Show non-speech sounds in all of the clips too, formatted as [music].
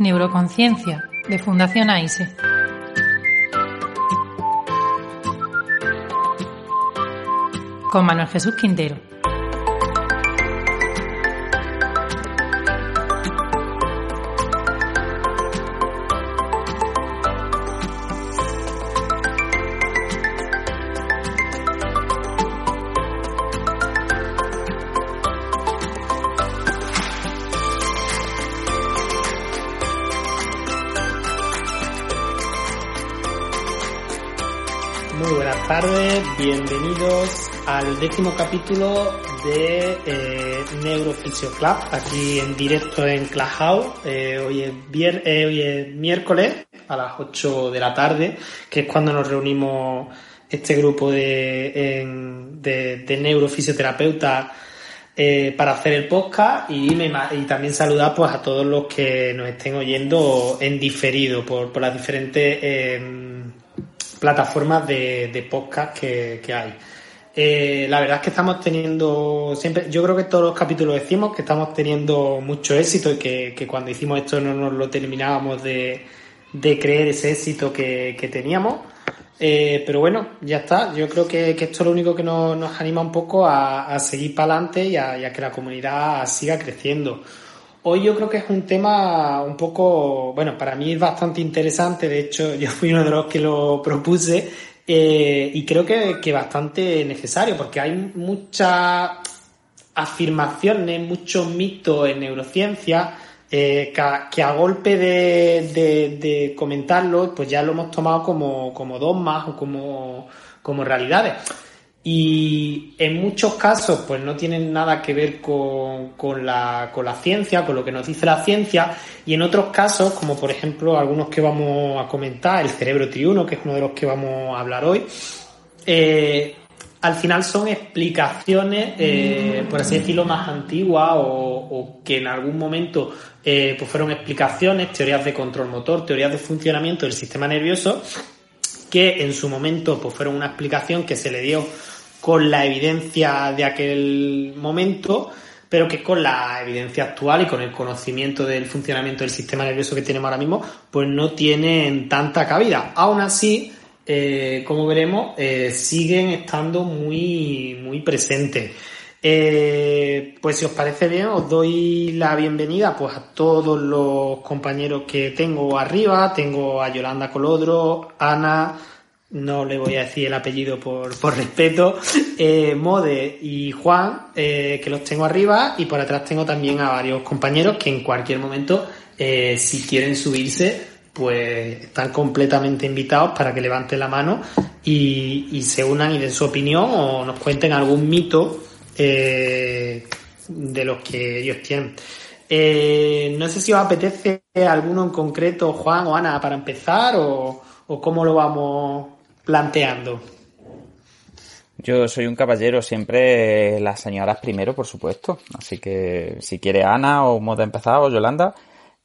Neuroconciencia, de Fundación AISE. Con Manuel Jesús Quintero. Al décimo capítulo de eh, Neurofisio Club, aquí en directo en Clubhouse. Eh, hoy, es vier eh, hoy es miércoles a las 8 de la tarde, que es cuando nos reunimos este grupo de, de, de neurofisioterapeutas eh, para hacer el podcast y, me, también saludar pues a todos los que nos estén oyendo en diferido por, por las diferentes eh, plataformas de, podcast que hay. Eh, la verdad es que estamos teniendo siempre, yo creo que todos los capítulos decimos que estamos teniendo mucho éxito y que, que cuando hicimos esto no nos lo terminábamos de, de creer ese éxito que, que teníamos. Eh, pero bueno, ya está. Yo creo que, que, esto es lo único que nos, nos anima un poco a, a seguir para adelante y a, y a que la comunidad siga creciendo. Hoy yo creo que es un tema un poco, bueno, para mí es bastante interesante. De hecho, [laughs] yo fui uno de los que lo propuse eh, y creo que, que bastante necesario porque hay muchas afirmaciones, muchos mitos en neurociencia eh, que, a, golpe de, comentarlo, pues ya lo hemos tomado como, como dogmas o como, como realidades. Y en muchos casos, pues no tienen nada que ver con, con, la, con la ciencia, con lo que nos dice la ciencia, y en otros casos, como por ejemplo algunos que vamos a comentar, el cerebro triuno, que es uno de los que vamos a hablar hoy, eh, al final son explicaciones, eh, por así decirlo, más antiguas o, o que en algún momento eh, pues fueron explicaciones, teorías de control motor, teorías de funcionamiento del sistema nervioso, que en su momento pues fueron una explicación que se le dio con la evidencia de aquel momento, pero que con la evidencia actual y con el conocimiento del funcionamiento del sistema nervioso que tenemos ahora mismo, pues no tienen tanta cabida. Aún así, eh, como veremos, eh, siguen estando muy, muy presentes. Eh, pues si os parece bien, os doy la bienvenida pues a todos los compañeros que tengo arriba. Tengo a Yolanda Colodro, Ana, no le voy a decir el apellido por, por respeto, eh, Mode y Juan, eh, que los tengo arriba, y por atrás tengo también a varios compañeros que en cualquier momento, eh, si quieren subirse, pues están completamente invitados para que levanten la mano y, y se unan y den su opinión o nos cuenten algún mito eh, de los que ellos tienen. No sé si os apetece alguno en concreto, Juan o Ana, para empezar o, o cómo lo vamos planteando. Yo soy un caballero, siempre las señoras primero, por supuesto. Así que si quiere Ana o Moda empezar o Yolanda,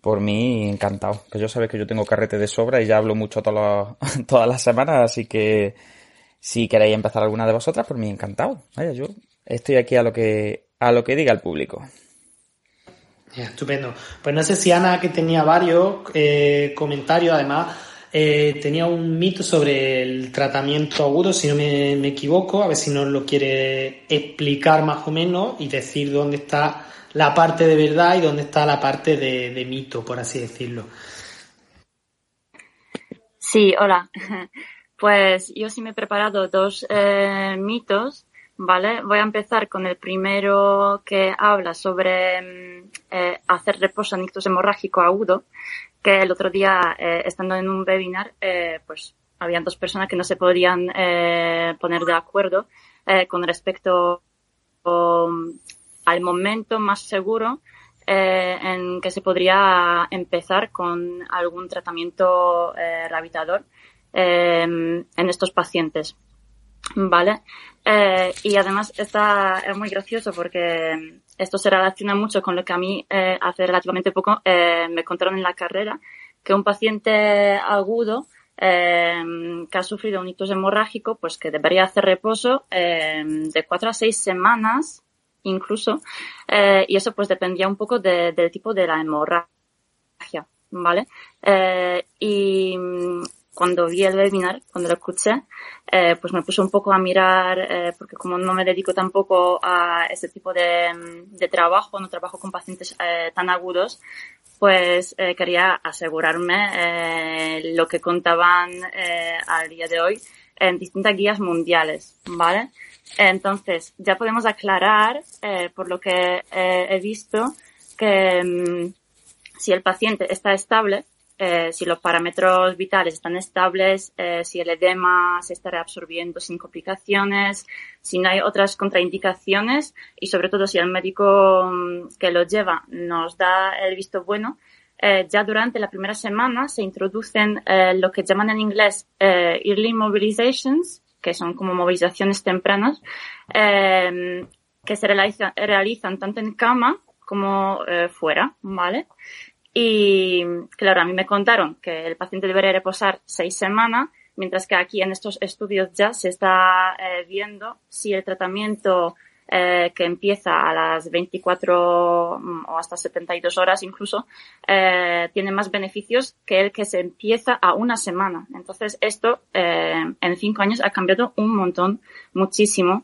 por mí encantado. Que yo sabes que yo tengo carrete de sobra y ya hablo mucho todas las, [laughs] todas las semanas, así que si queréis empezar alguna de vosotras, por mí encantado. Vaya, yo estoy aquí a lo que a lo que diga el público. Estupendo. Pues no sé si Ana, que tenía varios eh, comentarios, además, eh, tenía un mito sobre el tratamiento agudo, si no me, equivoco, a ver si nos lo quiere explicar más o menos y decir dónde está la parte de verdad y dónde está la parte de, mito, por así decirlo. Sí, hola. [laughs] Pues yo sí me he preparado dos eh, mitos, ¿vale? Voy a empezar con el primero que habla sobre eh, hacer reposo en ictus hemorrágico agudo que el otro día, eh, estando en un webinar, eh, pues habían dos personas que no se podían eh, poner de acuerdo con respecto um, al momento más seguro en que se podría empezar con algún tratamiento eh, rehabilitador en estos pacientes. Vale. y además está es muy gracioso porque esto se relaciona mucho con lo que a mí eh, hace relativamente poco eh, me contaron en la carrera, que un paciente agudo eh, que ha sufrido un ictus hemorrágico, pues que debería hacer reposo de cuatro a seis semanas incluso, y eso pues dependía un poco de, del tipo de la hemorragia. ¿vale? Eh, y cuando vi el webinar, cuando lo escuché, eh, pues me puse un poco a mirar, eh, porque como no me dedico tampoco a ese tipo de, mm, de trabajo, no trabajo con pacientes eh, tan agudos, pues quería asegurarme lo que contaban al día de hoy en distintas guías mundiales, ¿vale? Entonces, ya podemos aclarar, por lo que he visto, que mm, si el paciente está estable, eh, si los parámetros vitales están estables, eh, si el edema se está reabsorbiendo sin complicaciones, si no hay otras contraindicaciones y sobre todo si el médico mm, que lo lleva nos da el visto bueno, eh, ya durante la primera semana se introducen eh, lo que llaman en inglés eh, early mobilizations, que son como movilizaciones tempranas, eh, que se realiza- realizan tanto en cama como eh, fuera, ¿vale? Y claro, a mí me contaron que el paciente debería reposar seis semanas, mientras que aquí en estos estudios ya se está eh, viendo si el tratamiento eh, que empieza a las 24 mm, o hasta 72 horas incluso, eh, tiene más beneficios que el que se empieza a una semana. Entonces esto eh, en cinco años ha cambiado un montón, muchísimo.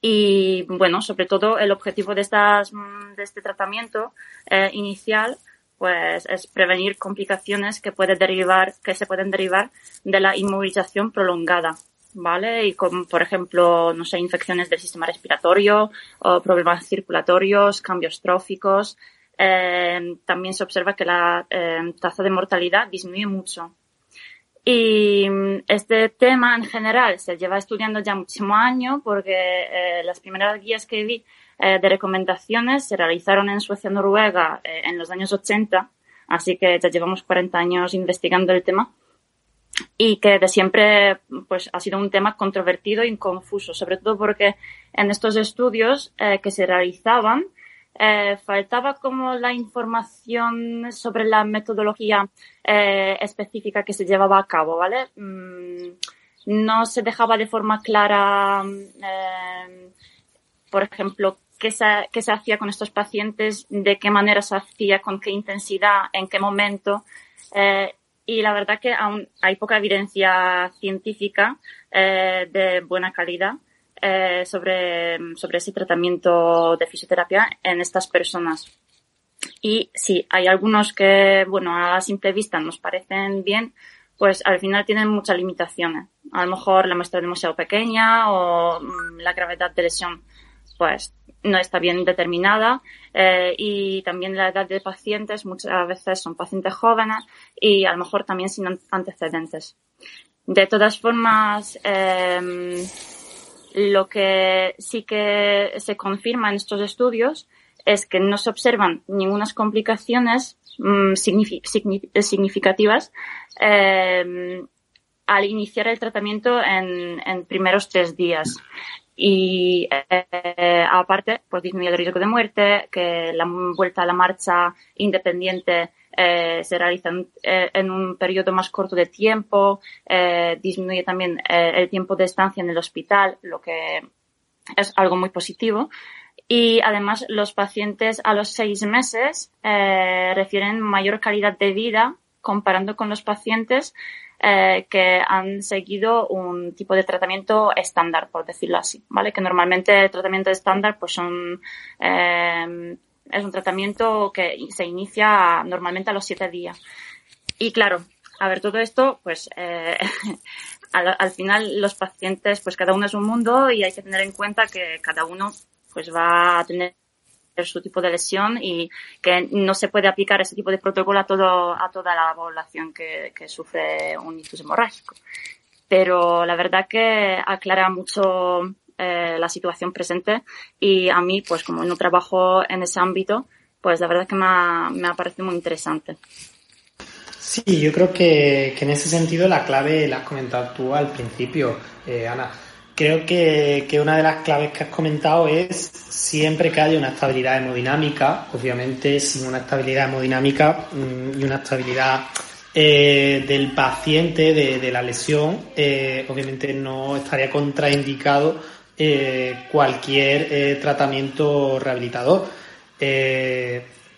Y bueno, sobre todo el objetivo de, estas, mm, de este tratamiento eh, inicial pues es prevenir complicaciones que puede derivar, que se pueden derivar de la inmovilización prolongada, ¿vale? Y como, por ejemplo, no sé, infecciones del sistema respiratorio o problemas circulatorios, cambios tróficos. Eh, también se observa que la eh, tasa de mortalidad disminuye mucho. Y mm, este tema en general se lleva estudiando ya muchísimos años porque eh, las primeras guías que vi eh, de recomendaciones se realizaron en Suecia, Noruega eh, en los años 80, así que ya llevamos 40 años investigando el tema y que de siempre pues ha sido un tema controvertido y confuso, sobre todo porque en estos estudios eh, que se realizaban faltaba como la información sobre la metodología específica que se llevaba a cabo, ¿vale? Mm, no se dejaba de forma clara, eh, por ejemplo, qué se, qué se hacía con estos pacientes, de qué manera se hacía, con qué intensidad, en qué momento. Eh, y la verdad que aún hay poca evidencia científica eh, de buena calidad eh, sobre, sobre ese tratamiento de fisioterapia en estas personas. Y sí, hay algunos que, bueno, a simple vista nos parecen bien, pues al final tienen muchas limitaciones. A lo mejor la muestra es demasiado pequeña o mm, la gravedad de lesión, pues no está bien determinada eh, y también la edad de pacientes muchas veces son pacientes jóvenes y a lo mejor también sin an- antecedentes. De todas formas, eh, lo que sí que se confirma en estos estudios es que no se observan ninguna complicaciones mm, signifi- signi- significativas eh, al iniciar el tratamiento en, en primeros tres días. Y eh, aparte, pues disminuye el riesgo de muerte, que la vuelta a la marcha independiente eh, se realiza en, eh, en un periodo más corto de tiempo, eh, disminuye también eh, el tiempo de estancia en el hospital, lo que es algo muy positivo. Y además los pacientes a los seis meses refieren mayor calidad de vida comparando con los pacientes eh, que han seguido un tipo de tratamiento estándar, por decirlo así, ¿vale? Que normalmente el tratamiento estándar pues son eh, es un tratamiento que se inicia normalmente a los siete días. Y claro, a ver, todo esto, pues eh, [laughs] al, al, final los pacientes, pues cada uno es un mundo y hay que tener en cuenta que cada uno pues va a tener su tipo de lesión y que no se puede aplicar ese tipo de protocolo a todo a toda la población que, que sufre un ictus hemorrágico. Pero la verdad que aclara mucho eh, la situación presente y a mí, pues como no trabajo en ese ámbito, pues la verdad que me ha, me ha parecido muy interesante. Sí, yo creo que, que, en ese sentido la clave la has comentado tú al principio, eh, Ana. Creo que, que, una de las claves que has comentado es siempre que haya una estabilidad hemodinámica, obviamente sin una estabilidad hemodinámica mmm, y una estabilidad eh, del paciente, de, de la lesión, eh, obviamente no estaría contraindicado eh, cualquier tratamiento rehabilitador.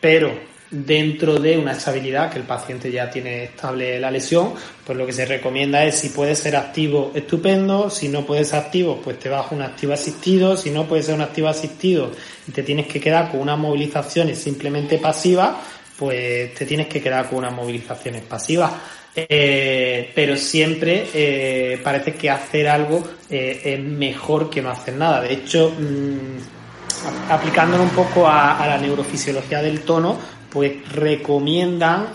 pero dentro de una estabilidad que el paciente ya tiene estable la lesión, pues lo que se recomienda es si puede ser activo, estupendo, si no puede ser activo, pues te a un activo asistido, si no puede ser un activo asistido y te tienes que quedar con unas movilizaciones simplemente pasivas, pues te tienes que quedar con unas movilizaciones pasivas. Eh, pero siempre eh, parece que hacer algo eh, es mejor que no hacer nada. De hecho, mmm, aplicándolo un poco a, a, la neurofisiología del tono, pues recomiendan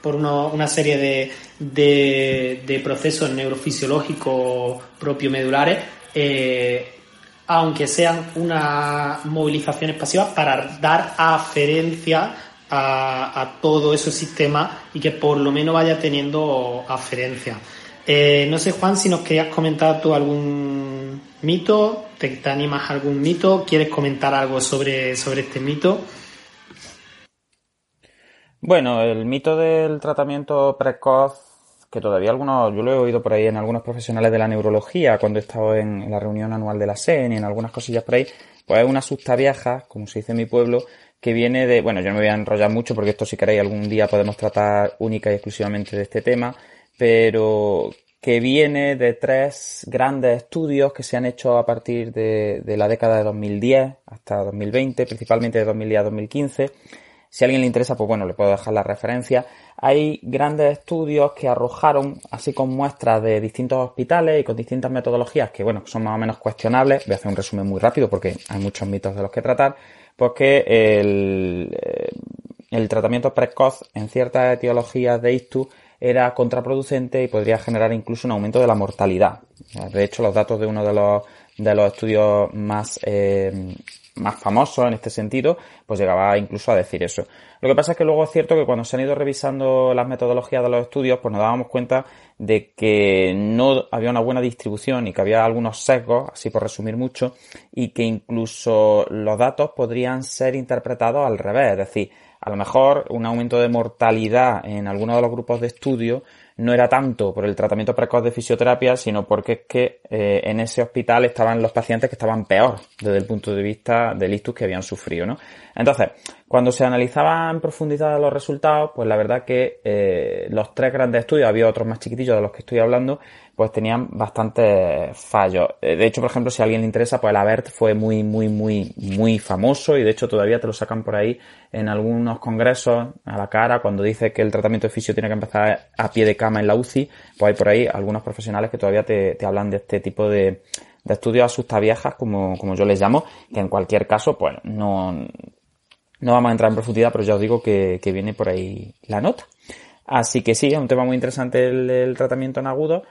por uno, una serie de, de, procesos neurofisiológicos propiomedulares, aunque sean unas movilizaciones pasivas, para dar aferencia a, todo ese sistema y que por lo menos vaya teniendo aferencia. Eh, no sé, Juan, si nos querías comentar tú algún mito, te, te animas a algún mito, quieres comentar algo sobre, sobre este mito. Bueno, el mito del tratamiento precoz, que todavía algunos, yo lo he oído por ahí en algunos profesionales de la neurología, cuando he estado en, la reunión anual de la SEN y en algunas cosillas por ahí, pues es una susta vieja, como se dice en mi pueblo, que viene de, bueno, yo no me voy a enrollar mucho porque esto si queréis algún día podemos tratar única y exclusivamente de este tema, pero que viene de tres grandes estudios que se han hecho a partir de, de la década de 2010 hasta 2020, principalmente de 2010 a 2015. Si a alguien le interesa, pues bueno, le puedo dejar la referencia. Hay grandes estudios que arrojaron, así con muestras de distintos hospitales y con distintas metodologías que, bueno, son más o menos cuestionables. Voy a hacer un resumen muy rápido porque hay muchos mitos de los que tratar pues que el, eh, el tratamiento precoz en ciertas etiologías de ictus era contraproducente y podría generar incluso un aumento de la mortalidad. De hecho, los datos de uno de los, de los estudios más, eh, más famosos en este sentido, pues llegaba incluso a decir eso. Lo que pasa es que luego es cierto que cuando se han ido revisando las metodologías de los estudios, pues nos dábamos cuenta de que no había una buena distribución y que había algunos sesgos, así por resumir mucho, y que incluso los datos podrían ser interpretados al revés, es decir, a lo mejor un aumento de mortalidad en algunos de los grupos de estudio no era tanto por el tratamiento precoz de fisioterapia, sino porque es que eh, en ese hospital estaban los pacientes que estaban peor desde el punto de vista del ictus que habían sufrido, ¿no? Entonces, cuando se analizaban en profundidad los resultados, pues la verdad que eh, los tres grandes estudios, había otros más chiquitillos de los que estoy hablando, pues tenían bastantes fallos. Eh, de hecho, por ejemplo, si a alguien le interesa, pues el ABERT fue muy, muy, muy, muy famoso y de hecho todavía te lo sacan por ahí en algunos congresos a la cara cuando dice que el tratamiento de fisio tiene que empezar a pie de cama en la UCI, pues hay por ahí algunos profesionales que todavía te, te hablan de este tipo de, de estudios asustaviejas, como, como yo les llamo, que en cualquier caso, pues no, no vamos a entrar en profundidad, pero ya os digo que, que viene por ahí la nota. Así que sí, es un tema muy interesante el tratamiento en agudo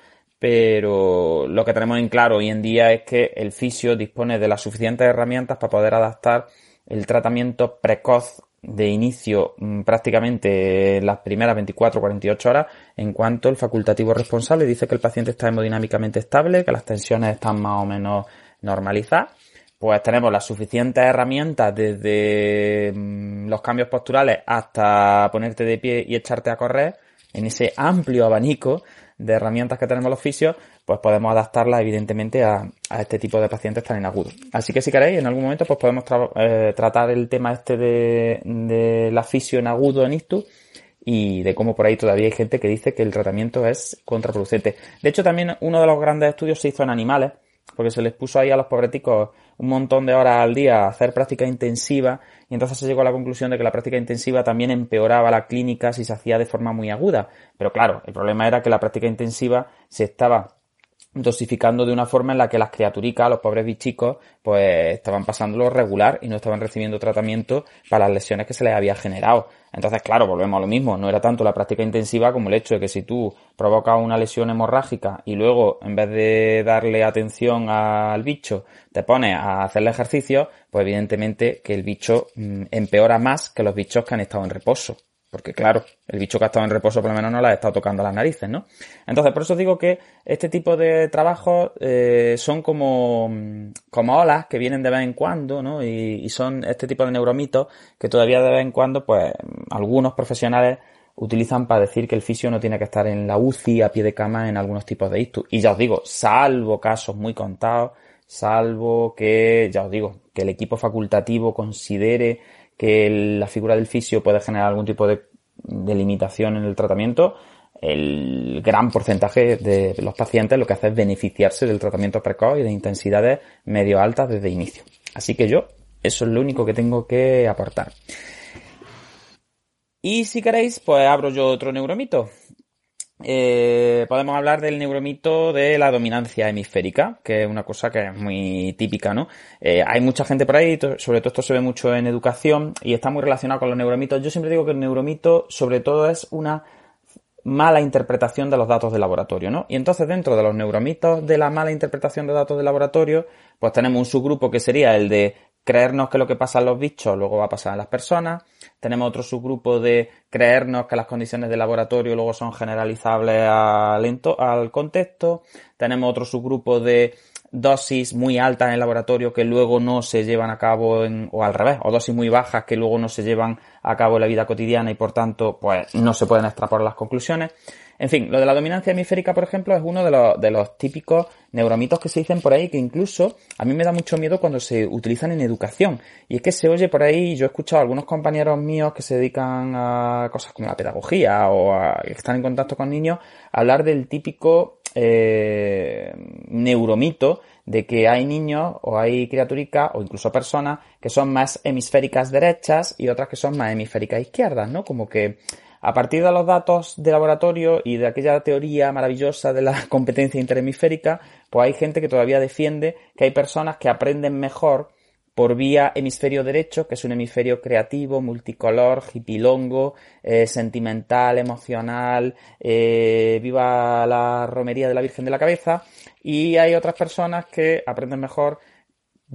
pero lo que tenemos en claro hoy en día es que el fisio dispone de las suficientes herramientas para poder adaptar el tratamiento precoz de inicio mm, prácticamente las primeras 24 o 48 horas en cuanto el facultativo responsable dice que el paciente está hemodinámicamente estable, que las tensiones están más o menos normalizadas, pues tenemos las suficientes herramientas desde mm, los cambios posturales hasta ponerte de pie y echarte a correr en ese amplio abanico de herramientas que tenemos los fisios, pues podemos adaptarlas evidentemente a, a, este tipo de pacientes tan inagudos. Así que si queréis, en algún momento pues podemos eh, tratar el tema este de, de la fisio en agudo en ictus y de cómo por ahí todavía hay gente que dice que el tratamiento es contraproducente. De hecho, también uno de los grandes estudios se hizo en animales, porque se les puso ahí a los pobreticos un montón de horas al día a hacer práctica intensiva y entonces se llegó a la conclusión de que la práctica intensiva también empeoraba la clínica si se hacía de forma muy aguda. Pero claro, el problema era que la práctica intensiva se estaba dosificando de una forma en la que las criaturicas, los pobres bichicos, pues estaban pasándolo regular y no estaban recibiendo tratamiento para las lesiones que se les había generado. Entonces, claro, volvemos a lo mismo. No era tanto la práctica intensiva como el hecho de que si tú provocas una lesión hemorrágica y luego, en vez de darle atención al bicho, te pones a hacerle ejercicio, pues evidentemente que el bicho mm, empeora más que los bichos que han estado en reposo. Porque claro, el bicho que ha estado en reposo por lo menos no le ha estado tocando las narices, ¿no? Entonces, por eso digo que este tipo de trabajos eh, son como, como olas que vienen de vez en cuando, ¿no? Y, y, son este tipo de neuromitos que todavía de vez en cuando, pues, algunos profesionales utilizan para decir que el fisio no tiene que estar en la UCI a pie de cama en algunos tipos de ictus. Y ya os digo, salvo casos muy contados, salvo que, ya os digo, que el equipo facultativo considere que la figura del fisio puede generar algún tipo de, limitación en el tratamiento, el gran porcentaje de los pacientes lo que hace es beneficiarse del tratamiento precoz y de intensidades medio altas desde inicio. Así que yo, eso es lo único que tengo que aportar. Y si queréis, pues abro yo otro neuromito. Eh, podemos hablar del neuromito de la dominancia hemisférica, que es una cosa que es muy típica, ¿no? Eh, hay mucha gente por ahí, sobre todo esto se ve mucho en educación y está muy relacionado con los neuromitos. Yo siempre digo que el neuromito, sobre todo, es una mala interpretación de los datos de laboratorio, ¿no? Y entonces dentro de los neuromitos de la mala interpretación de datos de laboratorio, pues tenemos un subgrupo que sería el de creernos que lo que pasa en los bichos luego va a pasar en las personas. Tenemos otro subgrupo de creernos que las condiciones de laboratorio luego son generalizables al, al contexto. Tenemos otro subgrupo de dosis muy altas en el laboratorio que luego no se llevan a cabo en, o al revés, o dosis muy bajas que luego no se llevan a cabo en la vida cotidiana y por tanto pues no se pueden extrapolar las conclusiones. En fin, lo de la dominancia hemisférica, por ejemplo, es uno de los, típicos neuromitos que se dicen por ahí que incluso a mí me da mucho miedo cuando se utilizan en educación. Y es que se oye por ahí, yo he escuchado a algunos compañeros míos que se dedican a cosas como la pedagogía o a, que están en contacto con niños, hablar del típico eh, neuromito de que hay niños o hay criaturicas o incluso personas que son más hemisféricas derechas y otras que son más hemisféricas izquierdas, ¿no? Como que a partir de los datos de laboratorio y de aquella teoría maravillosa de la [laughs] competencia interhemisférica, pues hay gente que todavía defiende que hay personas que aprenden mejor por vía hemisferio derecho, que es un hemisferio creativo, multicolor, hipilongo, eh, sentimental, emocional, eh, viva la romería de la Virgen de la Cabeza, y hay otras personas que aprenden mejor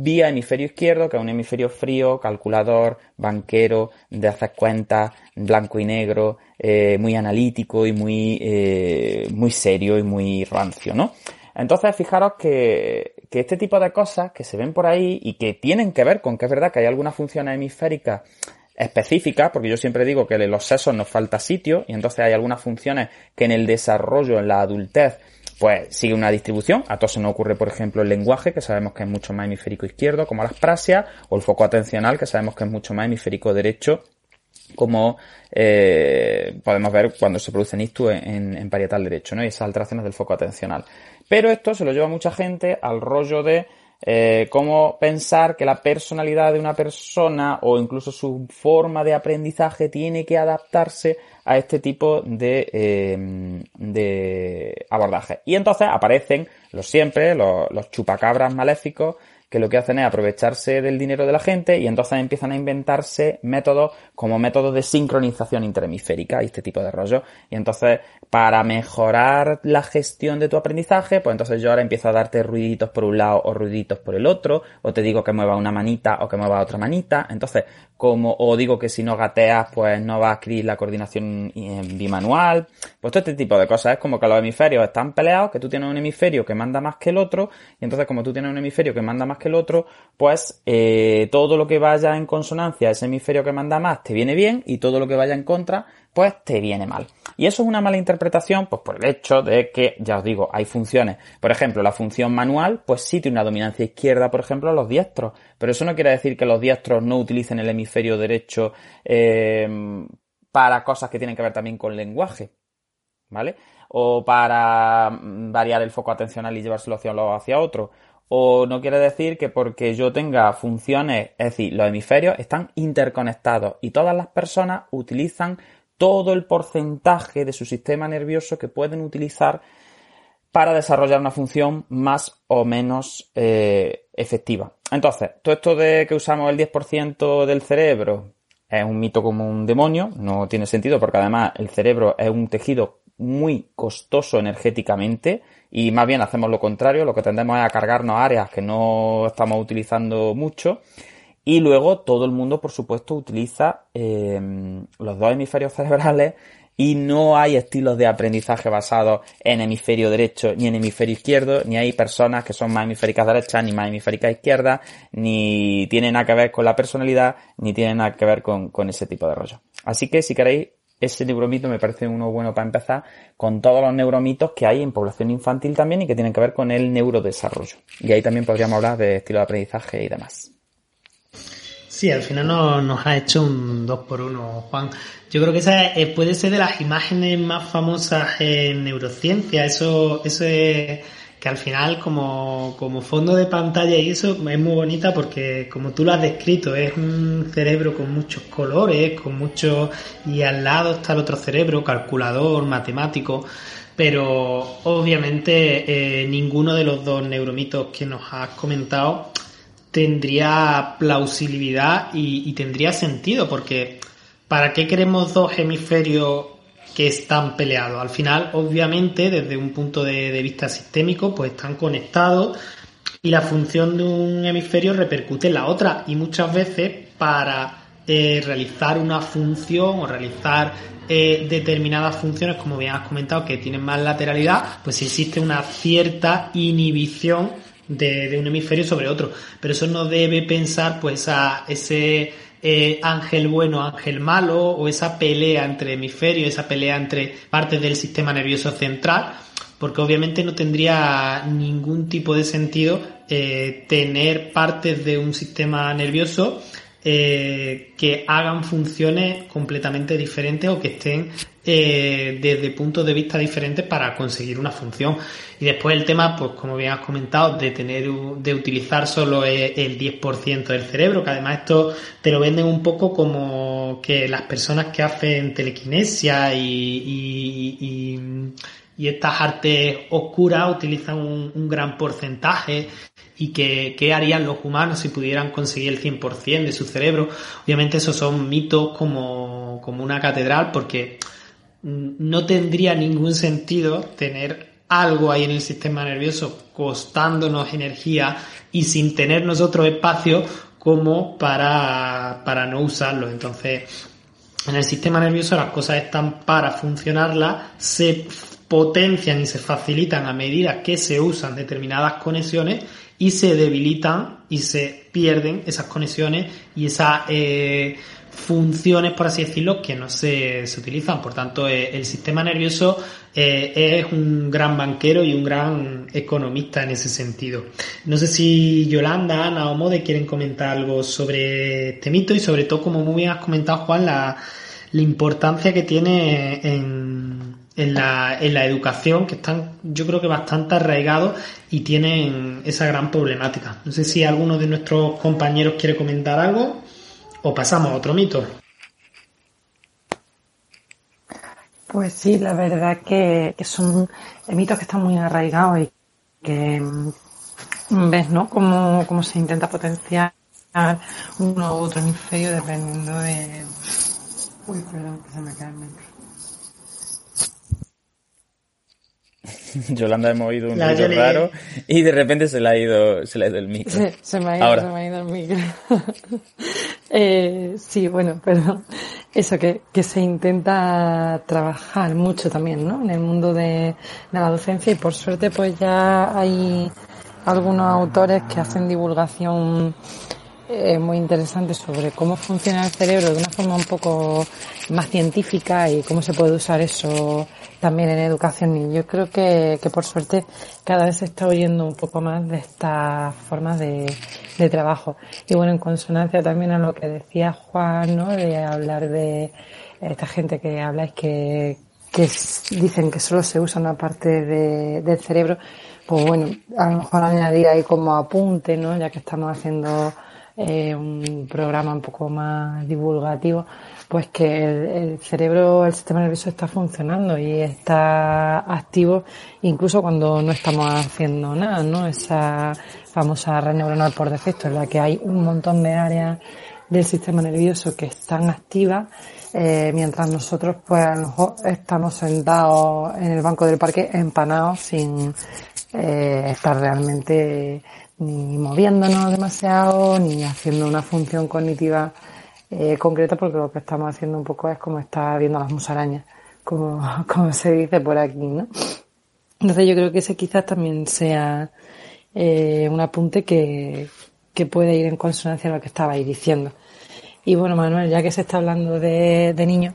vía hemisferio izquierdo, que es un hemisferio frío, calculador, banquero, de hacer cuentas, blanco y negro, eh, muy analítico y muy, eh, muy serio y muy rancio, ¿no? Entonces, fijaros que, que este tipo de cosas que se ven por ahí y que tienen que ver con que es verdad que hay algunas funciones hemisféricas específicas, porque yo siempre digo que en los sesos nos falta sitio y entonces hay algunas funciones que en el desarrollo, en la adultez, pues sigue una distribución. A todos se nos ocurre, por ejemplo, el lenguaje, que sabemos que es mucho más hemisférico izquierdo, como las prasias, o el foco atencional, que sabemos que es mucho más hemisférico derecho, como eh, podemos ver cuando se produce ictus en, en, parietal derecho, ¿no? Y esas alteraciones del foco atencional. Pero esto se lo lleva mucha gente al rollo de eh, cómo pensar que la personalidad de una persona o incluso su forma de aprendizaje tiene que adaptarse a este tipo de, eh, de abordaje. Y entonces aparecen los siempre, los, los chupacabras maléficos, que lo que hacen es aprovecharse del dinero de la gente y entonces empiezan a inventarse métodos como métodos de sincronización interhemisférica y este tipo de rollo. Y entonces, para mejorar la gestión de tu aprendizaje, pues entonces yo ahora empiezo a darte ruiditos por un lado o ruiditos por el otro, o te digo que mueva una manita o que mueva otra manita. Entonces, como, o digo que si no gateas, pues no va a escribir la coordinación bimanual. Pues todo este tipo de cosas. Es como que los hemisferios están peleados, que tú tienes un hemisferio que manda más que el otro, y entonces como tú tienes un hemisferio que manda más que el otro, pues eh, todo lo que vaya en consonancia a ese hemisferio que manda más te viene bien y todo lo que vaya en contra pues te viene mal. Y eso es una mala interpretación, pues por el hecho de que, ya os digo, hay funciones. Por ejemplo, la función manual, pues sí tiene una dominancia izquierda, por ejemplo, a los diestros. Pero eso no quiere decir que los diestros no utilicen el hemisferio derecho eh, para cosas que tienen que ver también con lenguaje. ¿Vale? O para mm, variar el foco atencional y llevárselo hacia un lado hacia otro o no quiere decir que porque yo tenga funciones, es decir, los hemisferios están interconectados y todas las personas utilizan todo el porcentaje de su sistema nervioso que pueden utilizar para desarrollar una función más o menos eh, efectiva. Entonces, todo esto de que usamos el 10% del cerebro es un mito como un demonio, no tiene sentido porque además el cerebro es un tejido muy costoso energéticamente y más bien hacemos lo contrario, lo que tendemos es a cargarnos áreas que no estamos utilizando mucho y luego todo el mundo, por supuesto, utiliza eh, los dos hemisferios [laughs] cerebrales y no hay estilos de aprendizaje basados en hemisferio derecho ni en hemisferio izquierdo, ni hay personas que son más hemisféricas derechas ni más hemisféricas izquierdas, ni tienen nada que ver con la personalidad, ni tienen nada que ver con, ese tipo de rollo. Así que si queréis ese neuromito me parece uno bueno para empezar con todos los neuromitos que hay en población infantil también y que tienen que ver con el neurodesarrollo. Y ahí también podríamos hablar de estilo de aprendizaje y demás. Sí, al final no, nos ha hecho un 2 por 1 Juan. Yo creo que esa puede ser de las imágenes más famosas en neurociencia. Eso, eso es que al final como, como fondo de pantalla y eso es muy bonita porque como tú lo has descrito, es un cerebro con muchos colores, con muchos, y al lado está el otro cerebro, calculador, matemático, pero obviamente eh, ninguno de los dos neuromitos que nos has comentado tendría plausibilidad y, tendría sentido porque ¿para qué queremos dos hemisferios que están peleados. Al final, obviamente, desde un punto de, vista sistémico, pues están conectados y la función de un hemisferio repercute en la otra y muchas veces para eh, realizar una función o realizar eh, determinadas funciones, como bien has comentado, que tienen más lateralidad, pues existe una cierta inhibición de, un hemisferio sobre otro. Pero eso no debe pensar pues a ese eh, ángel bueno, ángel malo, o esa pelea entre hemisferios, esa pelea entre partes del sistema nervioso central, porque obviamente no tendría ningún tipo de sentido eh, tener partes de un sistema nervioso eh, que hagan funciones completamente diferentes o que estén eh, desde puntos de vista diferentes para conseguir una función. Y después el tema, pues como bien has comentado, de tener, de utilizar solo el 10% del cerebro, que además esto te lo venden un poco como que las personas que hacen telequinesia y, y, y estas artes oscuras utilizan un, un, gran porcentaje y que, qué harían los humanos si pudieran conseguir el 100% de su cerebro. Obviamente esos son mitos como, como una catedral porque no tendría ningún sentido tener algo ahí en el sistema nervioso costándonos energía y sin tener nosotros espacio como para, para no usarlo. Entonces, en el sistema nervioso las cosas están para funcionarla, se potencian y se facilitan a medida que se usan determinadas conexiones y se debilitan y se pierden esas conexiones y esas eh, funciones, por así decirlo, que no se, se utilizan. Por tanto, eh, el sistema nervioso eh, es un gran banquero y un gran economista en ese sentido. No sé si Yolanda, Ana o Mode quieren comentar algo sobre este mito y sobre todo, como muy bien has comentado, Juan, la, importancia que tiene en en la, en la educación que están yo creo que bastante arraigados y tienen esa gran problemática. No sé si alguno de nuestros compañeros quiere comentar algo o pasamos a otro mito. Pues sí, la verdad que, son mitos que están muy arraigados y que mm, ves, ¿no? Cómo, cómo se intenta potenciar uno u otro hemisferio dependiendo de... Uy, perdón, que se me cae el micro. [laughs] Yolanda hemos oído un ruido raro y de repente se le ha ido, se le ha ido el micro. Sí, se me ha ido, se me ha ido el micro. [laughs] eh, sí, bueno, [laughs] pero eso que, que se intenta trabajar mucho también, ¿no? En el mundo de, de la docencia y por suerte pues ya hay algunos autores que hacen divulgación eh, muy interesante sobre cómo funciona el cerebro de una forma un poco más científica y cómo se puede usar eso también en educación. Y yo creo que, que por suerte cada vez se está oyendo un poco más de estas formas de, de trabajo. Y bueno, en consonancia también a lo que decía Juan, ¿no? De hablar de esta gente que habláis que, que dicen que solo se usa una parte de, del cerebro, pues bueno, a lo mejor añadir ahí como apunte, ¿no? Ya que estamos haciendo eh, un programa un poco más divulgativo, pues que el, cerebro, el sistema nervioso está funcionando y está activo incluso cuando no estamos haciendo nada, ¿no? Esa famosa red neuronal por defecto en la que hay un montón de áreas del sistema nervioso que están activas, eh, mientras nosotros pues a lo mejor estamos sentados en el banco del parque empanados sin eh, estar realmente ni moviéndonos demasiado, ni haciendo una función cognitiva eh, concreta, porque lo que estamos haciendo un poco es como estar viendo las musarañas, como, [laughs] como se dice por aquí, ¿no? Entonces yo creo que ese quizás también sea eh, un apunte que, que puede ir en consonancia a lo que estabais diciendo. Y bueno, Manuel, ya que se está hablando de, de niños,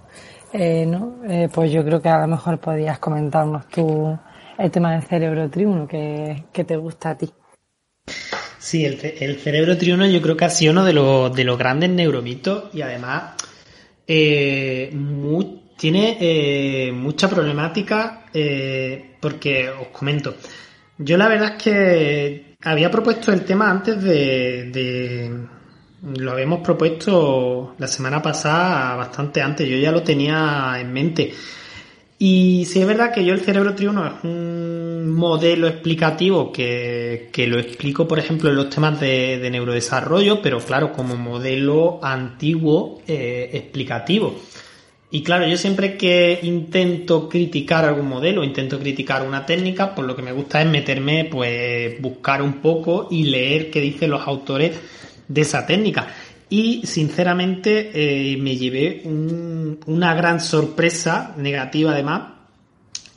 eh, ¿no? Eh, pues yo creo que a lo mejor podías comentarnos tú el tema del cerebro triuno que, que te gusta a ti. Sí, el, cerebro triuno yo creo que ha sido uno de los, de los grandes neuromitos y además eh, tiene eh, mucha problemática eh, porque os comento. Yo la verdad es que había propuesto el tema antes de lo habíamos propuesto la semana pasada bastante antes. Yo ya lo tenía en mente. Y sí es verdad que yo el cerebro triuno es un modelo explicativo que, que lo explico, por ejemplo, en los temas de, de neurodesarrollo, pero claro, como modelo antiguo eh, explicativo. Y claro, yo siempre que intento criticar algún modelo, intento criticar una técnica, pues lo que me gusta es meterme, pues buscar un poco y leer qué dicen los autores de esa técnica. Y sinceramente eh, me llevé una gran sorpresa, negativa además,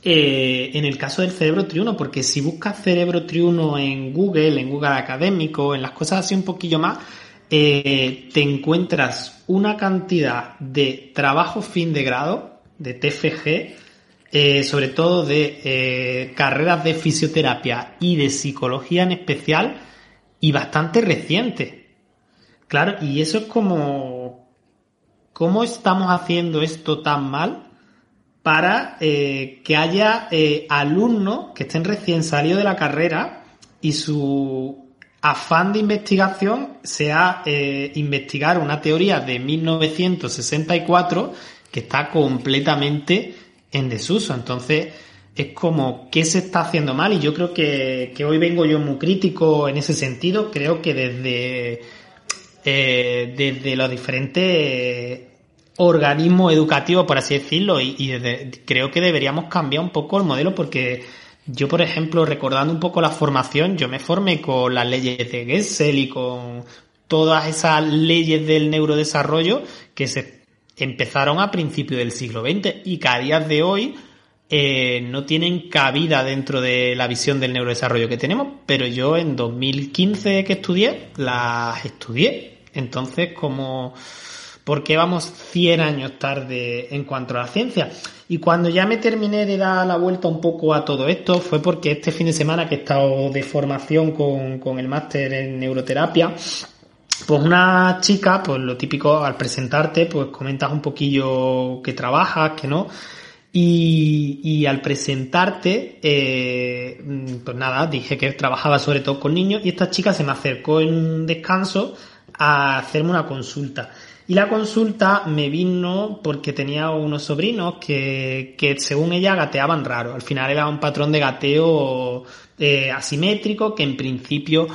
eh, en el caso del cerebro triuno, porque si buscas cerebro triuno en Google, en Google Académico, en las cosas así un poquillo más, eh, te encuentras una cantidad de trabajo fin de grado, de TFG, sobre todo de carreras de fisioterapia y de psicología en especial, y bastante reciente. Claro, y eso es como, ¿cómo estamos haciendo esto tan mal para eh, que haya eh, alumnos que estén recién salidos de la carrera y su afán de investigación sea eh, investigar una teoría de 1964 que está completamente en desuso. Entonces, es como, ¿qué se está haciendo mal? Y yo creo que, que hoy vengo yo muy crítico en ese sentido. Creo que desde eh, desde los diferentes organismos educativos, por así decirlo, y, creo que deberíamos cambiar un poco el modelo porque yo, por ejemplo, recordando un poco la formación, yo me formé con las leyes de Gessel y con todas esas leyes del neurodesarrollo que se empezaron a principios del siglo XX y que a día de hoy eh, no tienen cabida dentro de la visión del neurodesarrollo que tenemos, pero yo en 2015 que estudié, las estudié entonces, ¿por qué vamos 100 años tarde en cuanto a la ciencia? Y cuando ya me terminé de dar la vuelta un poco a todo esto, fue porque este fin de semana que he estado de formación con, con el máster en neuroterapia, pues una chica, pues lo típico al presentarte, pues comentas un poquillo que trabajas, que no. Y, y al presentarte, eh, pues nada, dije que trabajaba sobre todo con niños y esta chica se me acercó en un descanso a hacerme una consulta. Y la consulta me vino porque tenía unos sobrinos que, que según ella gateaban raro. Al final era un patrón de gateo eh, asimétrico que en principio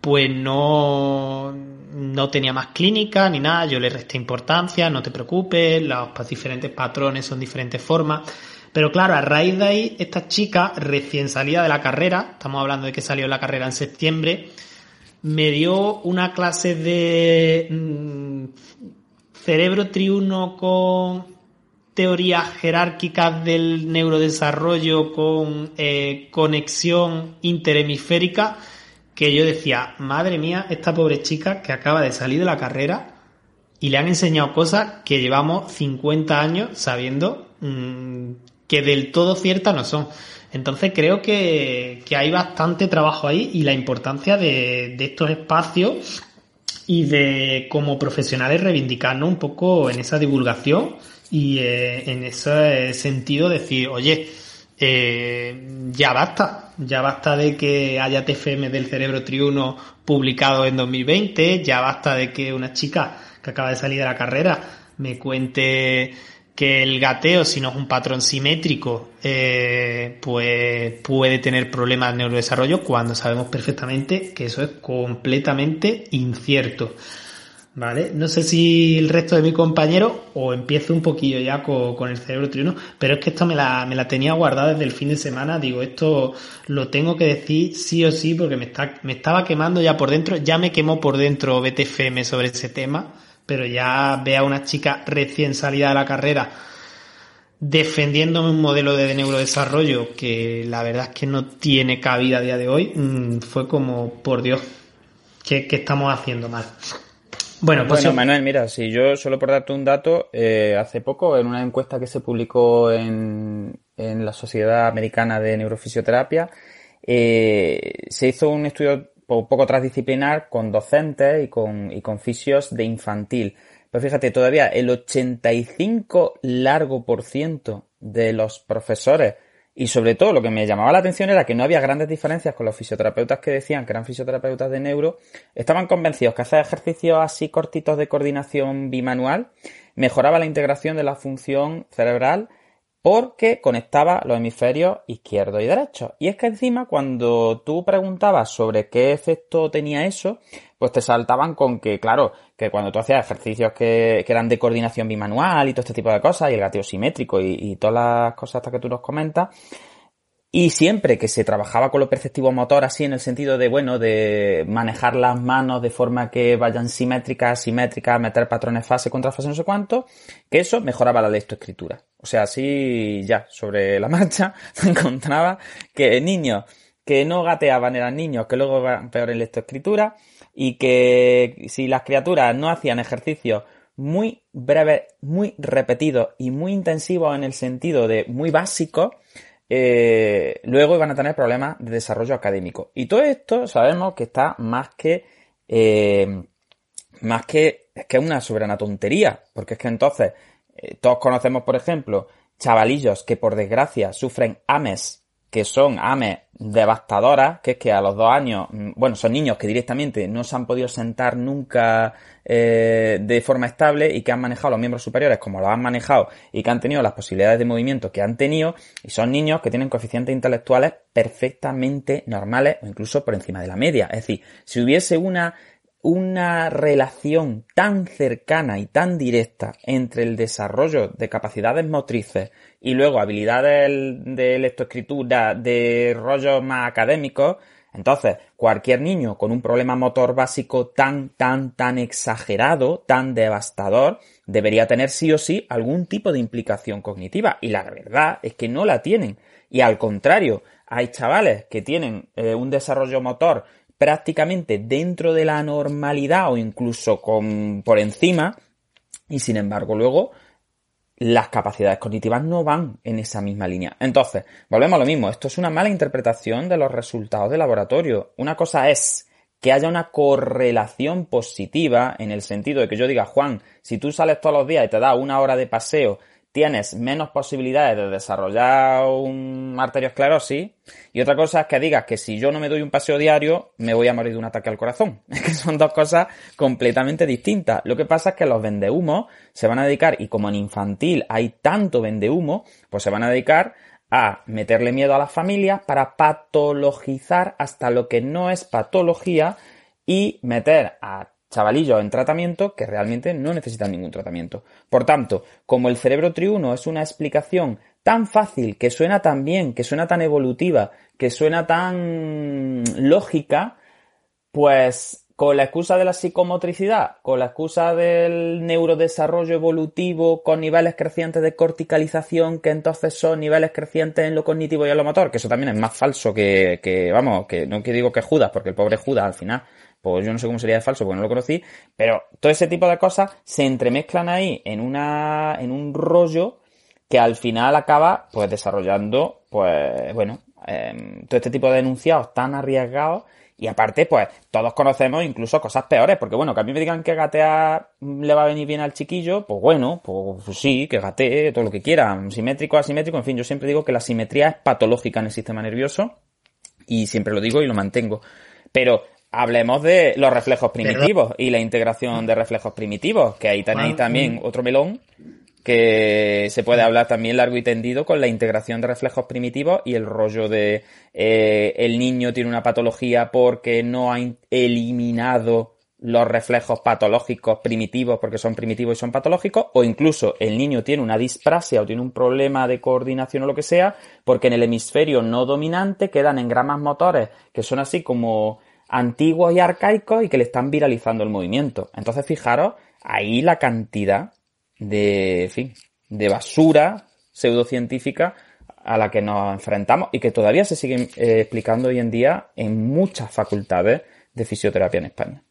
pues no, no tenía más clínica ni nada. Yo le resté importancia, no te preocupes, los diferentes patrones son diferentes formas. Pero claro, a raíz de ahí, esta chica recién salida de la carrera, estamos hablando de que salió la carrera en septiembre, me dio una clase de mm, cerebro triuno con teorías jerárquicas del neurodesarrollo con eh, conexión interhemisférica que yo decía, madre mía, esta pobre chica que acaba de salir de la carrera y le han enseñado cosas que llevamos 50 años sabiendo mm, que del todo ciertas no son. Entonces creo que, hay bastante trabajo ahí y la importancia de, estos espacios y de como profesionales reivindicarnos un poco en esa divulgación y eh, en ese sentido decir, oye, eh, ya basta, ya basta de que haya TFM del cerebro triuno publicado en 2020, ya basta de que una chica que acaba de salir de la carrera me cuente que el gateo, si no es un patrón simétrico, eh, pues puede tener problemas de neurodesarrollo cuando sabemos perfectamente que eso es completamente incierto. ¿Vale? No sé si el resto de mi compañero o empiezo un poquillo ya con, el cerebro triuno, pero es que esto me la, me la tenía guardada desde el fin de semana. Digo, esto lo tengo que decir sí o sí porque me, está, me estaba quemando ya por dentro. Ya me quemó por dentro BTFM sobre ese tema pero ya ve a una chica recién salida de la carrera defendiéndome un modelo de neurodesarrollo que la verdad es que no tiene cabida a día de hoy, mm, fue como, por Dios, ¿qué, estamos haciendo mal? Bueno, pues bueno, Manuel, mira, si yo solo por darte un dato, eh, hace poco en una encuesta que se publicó en, en la Sociedad Americana de Neurofisioterapia, eh, se hizo un estudio poco transdisciplinar con docentes y con, y con fisios de infantil. Pues fíjate, todavía el 85 largo por ciento de los profesores y sobre todo lo que me llamaba la atención era que no había grandes diferencias con los fisioterapeutas que decían que eran fisioterapeutas de neuro. Estaban convencidos que hacer ejercicios así cortitos de coordinación bimanual mejoraba la integración de la función cerebral porque conectaba los hemisferios izquierdo y derecho. Y es que encima cuando tú preguntabas sobre qué efecto tenía eso, pues te saltaban con que, claro, que cuando tú hacías ejercicios que, eran de coordinación bimanual y todo este tipo de cosas, y el gateo simétrico y, y todas las cosas hasta que tú nos comentas, y siempre que se trabajaba con lo perceptivo motor así en el sentido de, bueno, de manejar las manos de forma que vayan simétricas, simétricas, meter patrones fase, contrafase, no sé cuánto, que eso mejoraba la lectoescritura. O sea, así ya, sobre la [laughs] marcha, me encontraba que niños que no gateaban eran niños que luego iban peor en lectoescritura y que si las criaturas no hacían ejercicios muy breves, muy repetidos y muy intensivos en el sentido de muy básicos, eh, luego iban a tener problemas de desarrollo académico. Y todo esto sabemos que está más que, eh, más que, es que es una soberana tontería, porque es que entonces, eh, todos conocemos, por ejemplo, chavalillos que por desgracia sufren AMES que son AME devastadoras, que es que a los dos años, mm, bueno, son niños que directamente no se han podido sentar nunca eh, de forma estable y que han manejado los miembros superiores como lo han manejado y que han tenido las posibilidades de movimiento que han tenido y son niños que tienen coeficientes intelectuales perfectamente normales o incluso por encima de la media. Es decir, si hubiese una una relación tan cercana y tan directa entre el desarrollo de capacidades motrices y luego habilidades de lectoescritura de rollos más académicos, entonces cualquier niño con un problema motor básico tan, tan, tan exagerado, tan devastador, debería tener sí o sí algún tipo de implicación cognitiva. Y la verdad es que no la tienen. Y al contrario, hay chavales que tienen eh, un desarrollo motor prácticamente dentro de la normalidad o incluso con, por encima y sin embargo luego las capacidades cognitivas no van en esa misma línea. Entonces, volvemos a lo mismo, esto es una mala interpretación de los resultados de laboratorio. Una cosa es que haya una correlación positiva en el sentido de que yo diga, Juan, si tú sales todos los días y te das una hora de paseo tienes menos posibilidades de desarrollar un arteriosclerosis y otra cosa es que digas que si yo no me doy un paseo diario me voy a morir de un ataque al corazón. [laughs] Es que son dos cosas completamente distintas. Lo que pasa es que los vendehumos se van a dedicar y como en infantil hay tanto vendehumo, pues se van a dedicar a meterle miedo a las familias para patologizar hasta lo que no es patología y meter a chavalillos en tratamiento que realmente no necesitan ningún tratamiento. Por tanto, como el cerebro triuno es una explicación tan fácil, que suena tan bien, que suena tan evolutiva, que suena tan lógica, pues con la excusa de la psicomotricidad, con la excusa del neurodesarrollo evolutivo con niveles crecientes de corticalización, que entonces son niveles crecientes en lo cognitivo y en lo motor, que eso también es más falso que, que vamos, que no que digo que Judas, porque el pobre Judas al final pues yo no sé cómo sería de falso porque no lo conocí, pero todo ese tipo de cosas se entremezclan ahí en una, en un rollo que al final acaba, pues desarrollando, pues, bueno, em, todo este tipo de denunciados tan arriesgados y aparte, pues, todos conocemos incluso cosas peores, porque bueno, que a mí me digan que gatear le va a venir bien al chiquillo, pues bueno, pues, sí, que gatee todo lo que quiera, simétrico, asimétrico, en fin, yo siempre digo que la simetría es patológica en el sistema nervioso y siempre lo digo y lo mantengo. Pero Hablemos de los reflejos primitivos y la integración de reflejos primitivos, que ahí tenéis también otro melón que se puede hablar también largo y tendido con la integración de reflejos primitivos y el rollo de eh, el niño tiene una patología porque no ha eliminado los reflejos patológicos primitivos porque son primitivos y son patológicos, o incluso el niño tiene una disprasia o tiene un problema de coordinación o lo que sea, porque en el hemisferio no dominante quedan engramas motores que son así como antiguos y arcaicos y que le están viralizando el movimiento. Entonces, fijaros ahí la cantidad de, fin, de basura pseudocientífica a la que nos enfrentamos y que todavía se sigue eh, explicando hoy en día en muchas facultades de fisioterapia en España.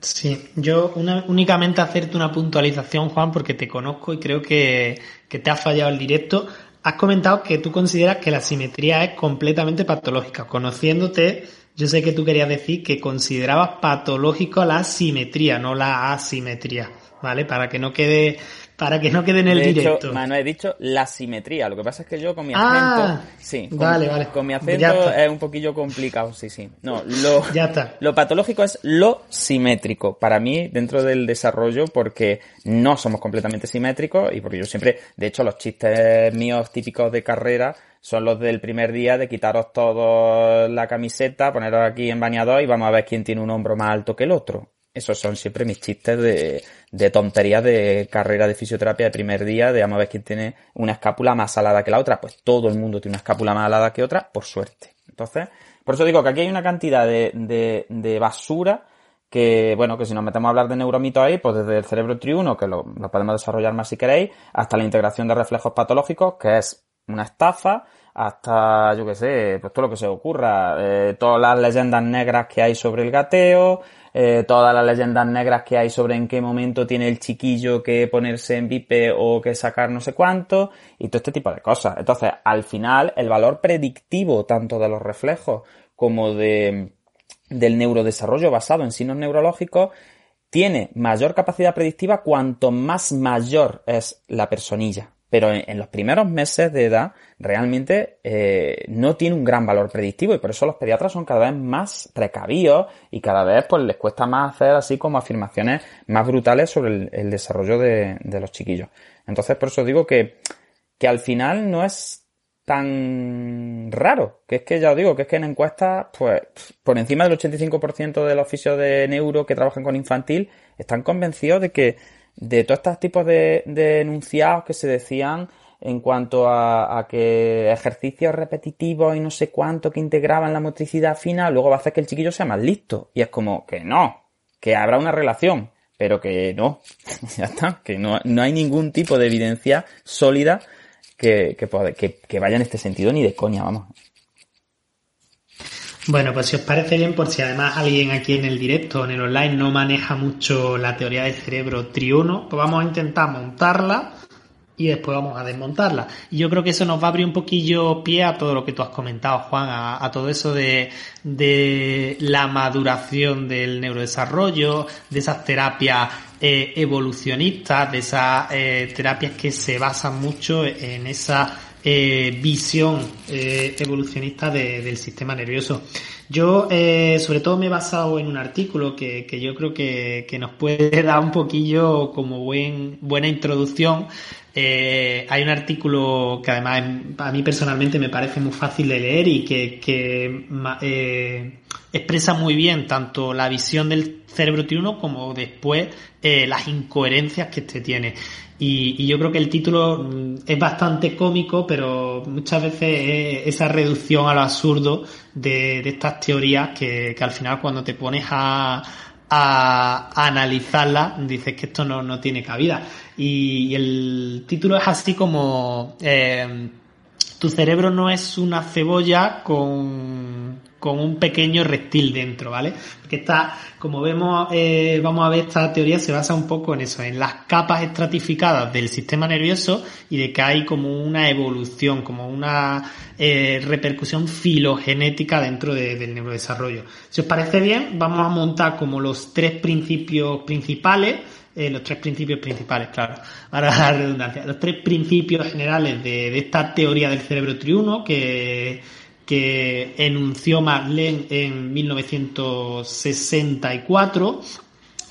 Sí, yo únicamente hacerte una puntualización, Juan, porque te conozco y creo que, que te ha fallado el directo. Has comentado que tú consideras que la simetría es completamente patológica. Conociéndote, yo sé que tú querías decir que considerabas patológico la simetría, no la asimetría, ¿vale? Para que no quede para que no quede en el de directo. Hecho, Manuel, he dicho la simetría. Lo que pasa es que yo con mi Ah, acento. sí, con, vale, vale. con mi acento es un poquillo complicado, sí, sí. No, lo, [laughs] Ya está. lo patológico es lo simétrico. Para mí, dentro del desarrollo, porque no somos completamente simétricos y porque yo siempre, de hecho, los chistes míos típicos de carrera son los del primer día de quitaros todos la camiseta, poneros aquí en bañador y vamos a ver quién tiene un hombro más alto que el otro. Esos son siempre mis chistes de, de tonterías de carrera de fisioterapia de primer día, de vamos a ver quién tiene una escápula más alada que la otra. Pues todo el mundo tiene una escápula más alada que otra, por suerte. Entonces, por eso digo que aquí hay una cantidad de, de, de basura que, bueno, que si nos metemos a hablar de neuromitos ahí, pues desde el cerebro triuno, que lo, podemos desarrollar más si queréis, hasta la integración de reflejos patológicos, que es una estafa, hasta, yo qué sé, pues todo lo que se ocurra, eh, todas las leyendas negras que hay sobre el gateo, eh, todas las leyendas negras que hay sobre en qué momento tiene el chiquillo que ponerse en vipe o que sacar no sé cuánto, y todo este tipo de cosas. Entonces, al final, el valor predictivo tanto de los reflejos como de, del neurodesarrollo basado en signos neurológicos tiene mayor capacidad predictiva cuanto más mayor es la personilla. Pero en, los primeros meses de edad realmente eh, no tiene un gran valor predictivo y por eso los pediatras son cada vez más precavidos y cada vez pues les cuesta más hacer así como afirmaciones más brutales sobre el, desarrollo de, de los chiquillos. Entonces por eso digo que, que al final no es tan raro, que es que ya os digo, que es que en encuestas, pues, por encima del 85% de los fisios de neuro que trabajan con infantil están convencidos de que de todos estos tipos de, de enunciados que se decían en cuanto a, a, que ejercicios repetitivos y no sé cuánto que integraban la motricidad fina, luego va a hacer que el chiquillo sea más listo. Y es como que no, que habrá una relación, pero que no, [laughs] ya está, que no, no hay ningún tipo de evidencia sólida que, que, que, que vaya en este sentido ni de coña, vamos. Bueno, pues si os parece bien, por si además alguien aquí en el directo, en el online, no maneja mucho la teoría del cerebro triuno, pues vamos a intentar montarla y después vamos a desmontarla. Y yo creo que eso nos va a abrir un poquillo pie a todo lo que tú has comentado, Juan, a, a todo eso de, de, la maduración del neurodesarrollo, de esas terapias eh, evolucionistas, de esas eh, terapias que se basan mucho en esa eh, visión eh, evolucionista de, del sistema nervioso. Yo, eh, sobre todo, me he basado en un artículo que, que yo creo que, que, nos puede [laughs] dar un poquillo como buen, buena introducción. Eh, hay un artículo que además a mí personalmente me parece muy fácil de leer y que, que eh, expresa muy bien tanto la visión del cerebro triuno como después eh, las incoherencias que este tiene. Y, yo creo que el título es bastante cómico, pero muchas veces es esa reducción a lo absurdo de, estas teorías que, que, al final cuando te pones a, a, a analizarlas dices que esto no, no tiene cabida. Y, y, el título es así como eh, tu cerebro no es una cebolla con, con un pequeño reptil dentro, ¿vale? Porque está, como vemos, eh, vamos a ver, esta teoría se basa un poco en eso, en las capas estratificadas del sistema nervioso y de que hay como una evolución, como una eh, repercusión filogenética dentro de, del neurodesarrollo. Si os parece bien, vamos a montar como los tres principios principales eh, los tres principios principales, claro, [laughs] para la redundancia, los tres principios generales de esta teoría del cerebro triuno que, que enunció Marlene en 1964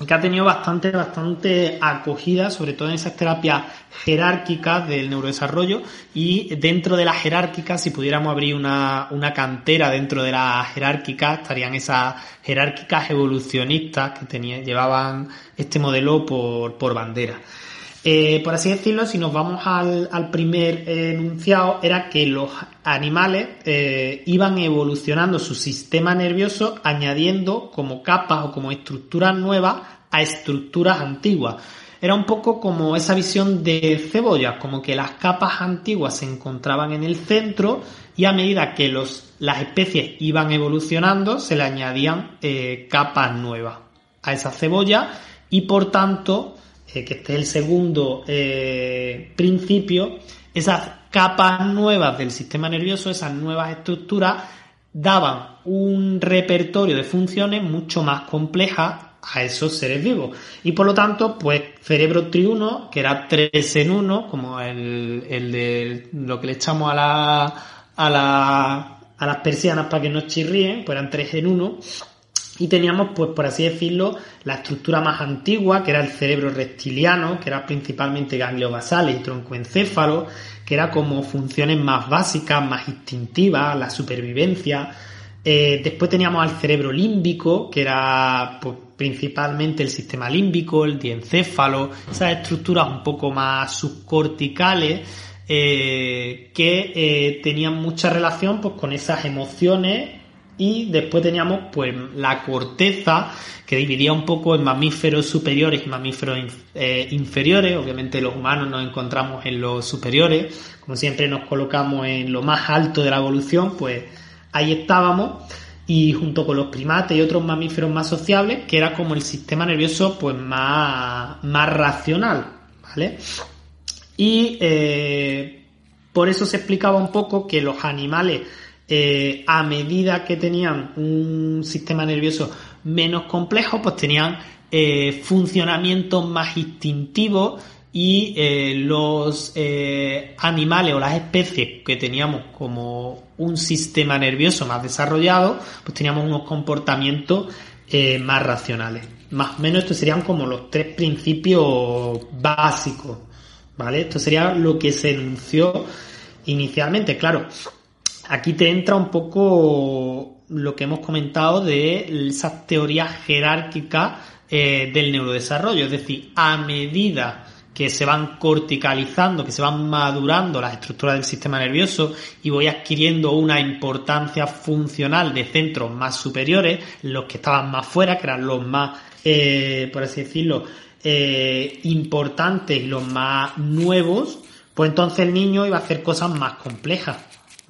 que ha tenido bastante, bastante acogida, sobre todo en esas terapias jerárquicas del neurodesarrollo y dentro de las jerárquicas, si pudiéramos abrir una, una cantera dentro de las jerárquicas, estarían esas jerárquicas evolucionistas que tenían, llevaban este modelo por, por bandera. Eh, por así decirlo, si nos vamos al, primer enunciado, era que los animales eh, iban evolucionando su sistema nervioso añadiendo como capas o como estructuras nuevas a estructuras antiguas. Era un poco como esa visión de cebollas, como que las capas antiguas se encontraban en el centro y a medida que los, las especies iban evolucionando se le añadían eh, capas nuevas a esa cebolla y por tanto eh, que este es el segundo eh, principio, esas capas nuevas del sistema nervioso, esas nuevas estructuras, daban un repertorio de funciones mucho más complejas a esos seres vivos. Y por lo tanto, pues cerebro triuno, que era 3 en 1, como el, el de lo que le echamos a la, a la, a las persianas para que no chirríen, pues eran 3 en 1. Y teníamos, pues por así decirlo, la estructura más antigua, que era el cerebro reptiliano, que era principalmente ganglio basales y troncoencéfalo, que era como funciones más básicas, más instintivas, la supervivencia. Eh, después teníamos al cerebro límbico, que era pues, principalmente el sistema límbico, el diencéfalo, esas estructuras un poco más subcorticales eh, que eh, tenían mucha relación pues, con esas emociones y después teníamos pues la corteza que dividía un poco en mamíferos superiores y mamíferos eh, inferiores. Obviamente los humanos nos encontramos en los superiores, como siempre nos colocamos en lo más alto de la evolución, pues ahí estábamos y junto con los primates y otros mamíferos más sociables, que era como el sistema nervioso pues más, más racional, ¿vale? Y eh, por eso se explicaba un poco que los animales, eh, a medida que tenían un sistema nervioso menos complejo, pues tenían eh, funcionamientos más instintivos y eh, los eh, animales o las especies que teníamos como un sistema nervioso más desarrollado, pues teníamos unos comportamientos más racionales. Más o menos estos serían como los tres principios básicos, ¿vale? Esto sería lo que se enunció inicialmente. Claro, aquí te entra un poco lo que hemos comentado de esas teorías jerárquicas del neurodesarrollo, es decir, a medida que se van corticalizando, que se van madurando las estructuras del sistema nervioso y voy adquiriendo una importancia funcional de centros más superiores, los que estaban más fuera, que eran los más, eh, por así decirlo, eh, importantes y los más nuevos, pues entonces el niño iba a hacer cosas más complejas.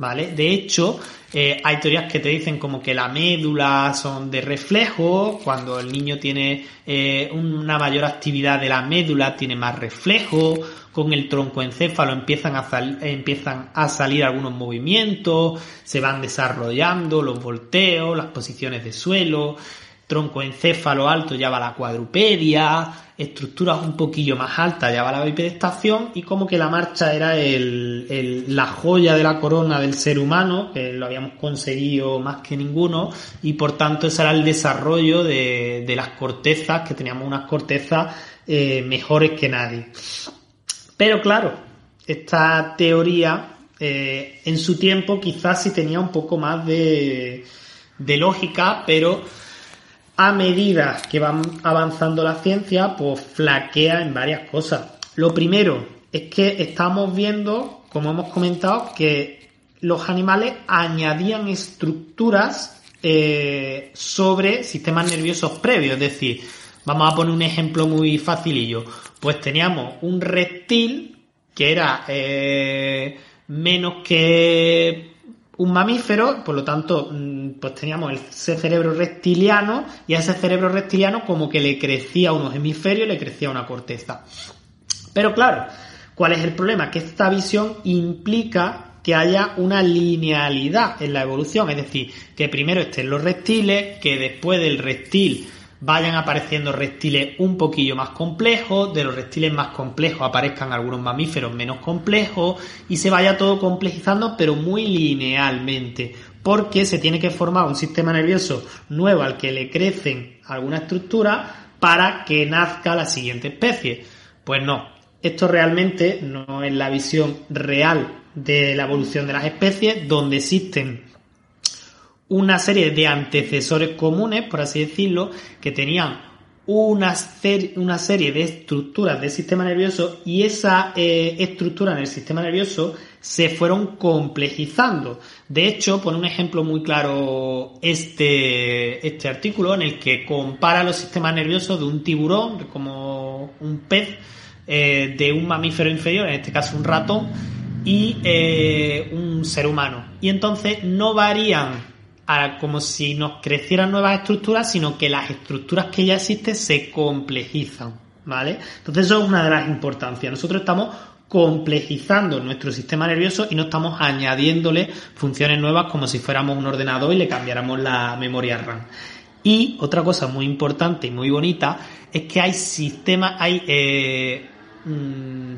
¿Vale? De hecho, eh, hay teorías que te dicen como que la médula son de reflejo, cuando el niño tiene eh, una mayor actividad de la médula, tiene más reflejo, con el troncoencéfalo empiezan a, empiezan a salir algunos movimientos, se van desarrollando los volteos, las posiciones de suelo, troncoencéfalo alto ya va la cuadrupedia, estructuras un poquillo más altas ya va la bipedestación y como que la marcha era el, la joya de la corona del ser humano, que lo habíamos conseguido más que ninguno y por tanto ese era el desarrollo de, las cortezas, que teníamos unas cortezas eh, mejores que nadie. Pero claro, esta teoría eh, en su tiempo quizás sí tenía un poco más de, de lógica, pero a medida que va avanzando la ciencia, pues flaquea en varias cosas. Lo primero es que estamos viendo, como hemos comentado, que los animales añadían estructuras eh, sobre sistemas nerviosos previos. Es decir, vamos a poner un ejemplo muy facilillo. Pues teníamos un reptil que era eh, menos que un mamífero, por lo tanto, mm, pues teníamos ese cerebro reptiliano y a ese cerebro reptiliano como que le crecía unos hemisferios, le crecía una corteza. Pero claro, ¿cuál es el problema? Que esta visión implica que haya una linealidad en la evolución, es decir, que primero estén los reptiles, que después del reptil vayan apareciendo reptiles un poquillo más complejos, de los reptiles más complejos aparezcan algunos mamíferos menos complejos y se vaya todo complejizando pero muy linealmente, porque se tiene que formar un sistema nervioso nuevo al que le crecen alguna estructura para que nazca la siguiente especie. Pues no, esto realmente no es la visión real de la evolución de las especies, donde existen una serie de antecesores comunes, por así decirlo, que tenían una, serie de estructuras del sistema nervioso y esa eh, estructura en el sistema nervioso se fueron complejizando. De hecho, pone un ejemplo muy claro este, este artículo en el que compara los sistemas nerviosos de un tiburón, como un pez, eh, de un mamífero inferior, en este caso un ratón, y eh, un ser humano. Y entonces no varían como si nos crecieran nuevas estructuras, sino que las estructuras que ya existen se complejizan, ¿vale? Entonces eso es una de las importancias. Nosotros estamos complejizando nuestro sistema nervioso y no estamos añadiéndole funciones nuevas como si fuéramos un ordenador y le cambiáramos la memoria RAM. Y otra cosa muy importante y muy bonita es que hay sistemas, hay eh, mm,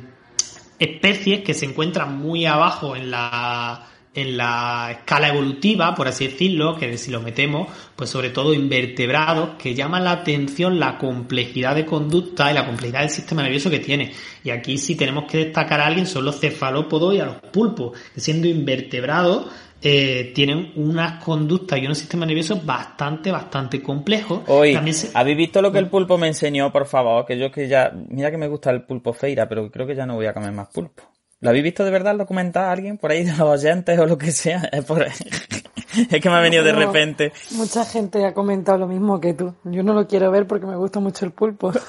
especies que se encuentran muy abajo en la en la escala evolutiva, por así decirlo, que si lo metemos, pues sobre todo invertebrados, que llaman la atención la complejidad de conducta y la complejidad del sistema nervioso que tiene. Y aquí si tenemos que destacar a alguien son los cefalópodos y a los pulpos, que siendo invertebrados eh, tienen unas conductas y unos sistemas nerviosos bastante, bastante complejos. Hoy, ¿habéis visto lo que el pulpo me enseñó, por favor? Que yo que ya, mira que me gusta el pulpo feira, pero creo que ya no voy a comer más pulpo. ¿Lo habéis visto de verdad el documental alguien por ahí de los oyentes o lo que sea? [laughs] Es, es que me ha venido de repente. Mucha gente ha comentado lo mismo que tú. Yo no lo quiero ver porque me gusta mucho el pulpo. [laughs]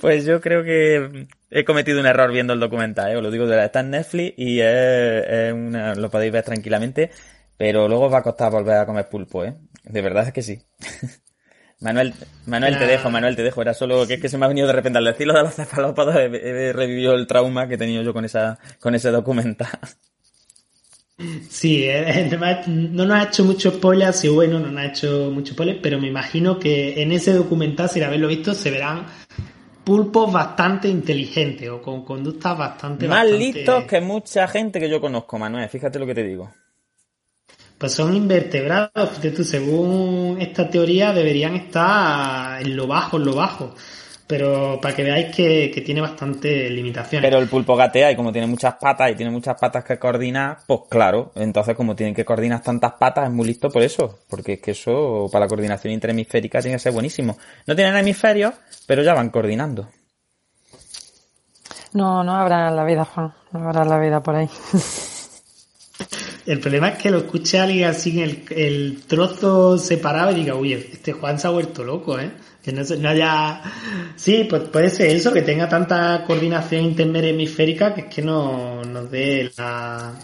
Pues yo creo que he cometido un error viendo el documental, ¿eh? os lo digo de verdad. Está en Netflix y es, una, lo podéis ver tranquilamente, pero luego os va a costar volver a comer pulpo, ¿eh? De verdad es que sí. [laughs] Manuel, Manuel, te dejo, Manuel, te dejo. Era solo que es que se me ha venido de repente al decirlo de los cefalópodos, he, revivido el trauma que he tenido yo con esa, con ese documental. Sí, eh, no nos ha hecho mucho spoiler, sí, bueno, no nos ha hecho mucho spoiler, pero me imagino que en ese documental, sin haberlo visto, se verán pulpos bastante inteligentes o con conductas bastante... Más listos que mucha gente que yo conozco, Manuel, fíjate lo que te digo. Pues son invertebrados, fíjate tú, según esta teoría deberían estar en lo bajo, en lo bajo. Pero para que veáis que, que tiene bastante limitaciones. Pero el pulpo gatea y como tiene muchas patas y tiene muchas patas que coordinar, pues claro, entonces como tienen que coordinar tantas patas es muy listo por eso. Porque es que eso para la coordinación interhemisférica tiene que ser buenísimo. No tienen hemisferios, pero ya van coordinando. No, no habrá la vida, Juan. No habrá la vida por ahí. [laughs] El problema es que lo escuche alguien así en el, trozo separado y diga, uy, este Juan se ha vuelto loco, ¿eh? Que no, no haya... Sí, pues puede ser eso, que tenga tanta coordinación interhemisférica que es que no nos dé la...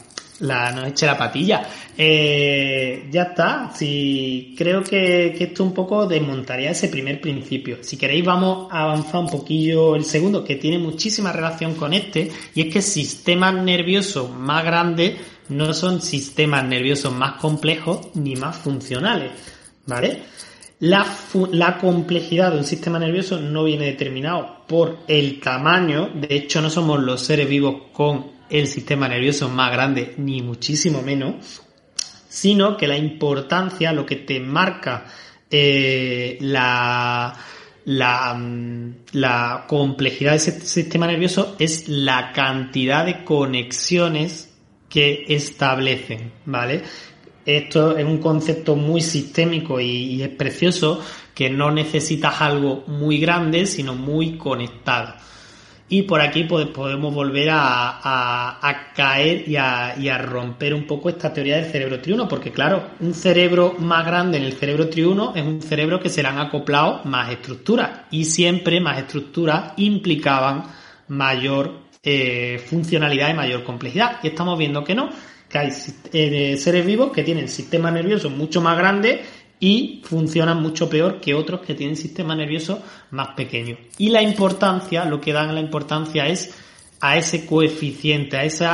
la nos eche la patilla. Eh, ya está. Si creo que, que esto un poco desmontaría ese primer principio. Si queréis vamos a avanzar un poquillo el segundo, que tiene muchísima relación con este, y es que sistemas nerviosos más grandes no son sistemas nerviosos más complejos ni más funcionales, ¿vale? La, complejidad de un sistema nervioso no viene determinado por el tamaño, de hecho no somos los seres vivos con el sistema nervioso más grande, ni muchísimo menos, sino que la importancia, lo que te marca eh, la, mm, la complejidad de ese sistema nervioso es la cantidad de conexiones que establecen, ¿vale? Esto es un concepto muy sistémico y, es precioso que no necesitas algo muy grande, sino muy conectado. Y por aquí podemos volver a, caer y a, romper un poco esta teoría del cerebro triuno, porque claro, un cerebro más grande en el cerebro triuno es un cerebro que se le han acoplado más estructuras y siempre más estructuras implicaban mayor eh, funcionalidad y mayor complejidad. Y estamos viendo que no, que hay eh, seres vivos que tienen sistemas nerviosos mucho más grandes y funcionan mucho peor que otros que tienen sistemas nerviosos más pequeños. Y la importancia, lo que dan la importancia es a ese coeficiente, a ese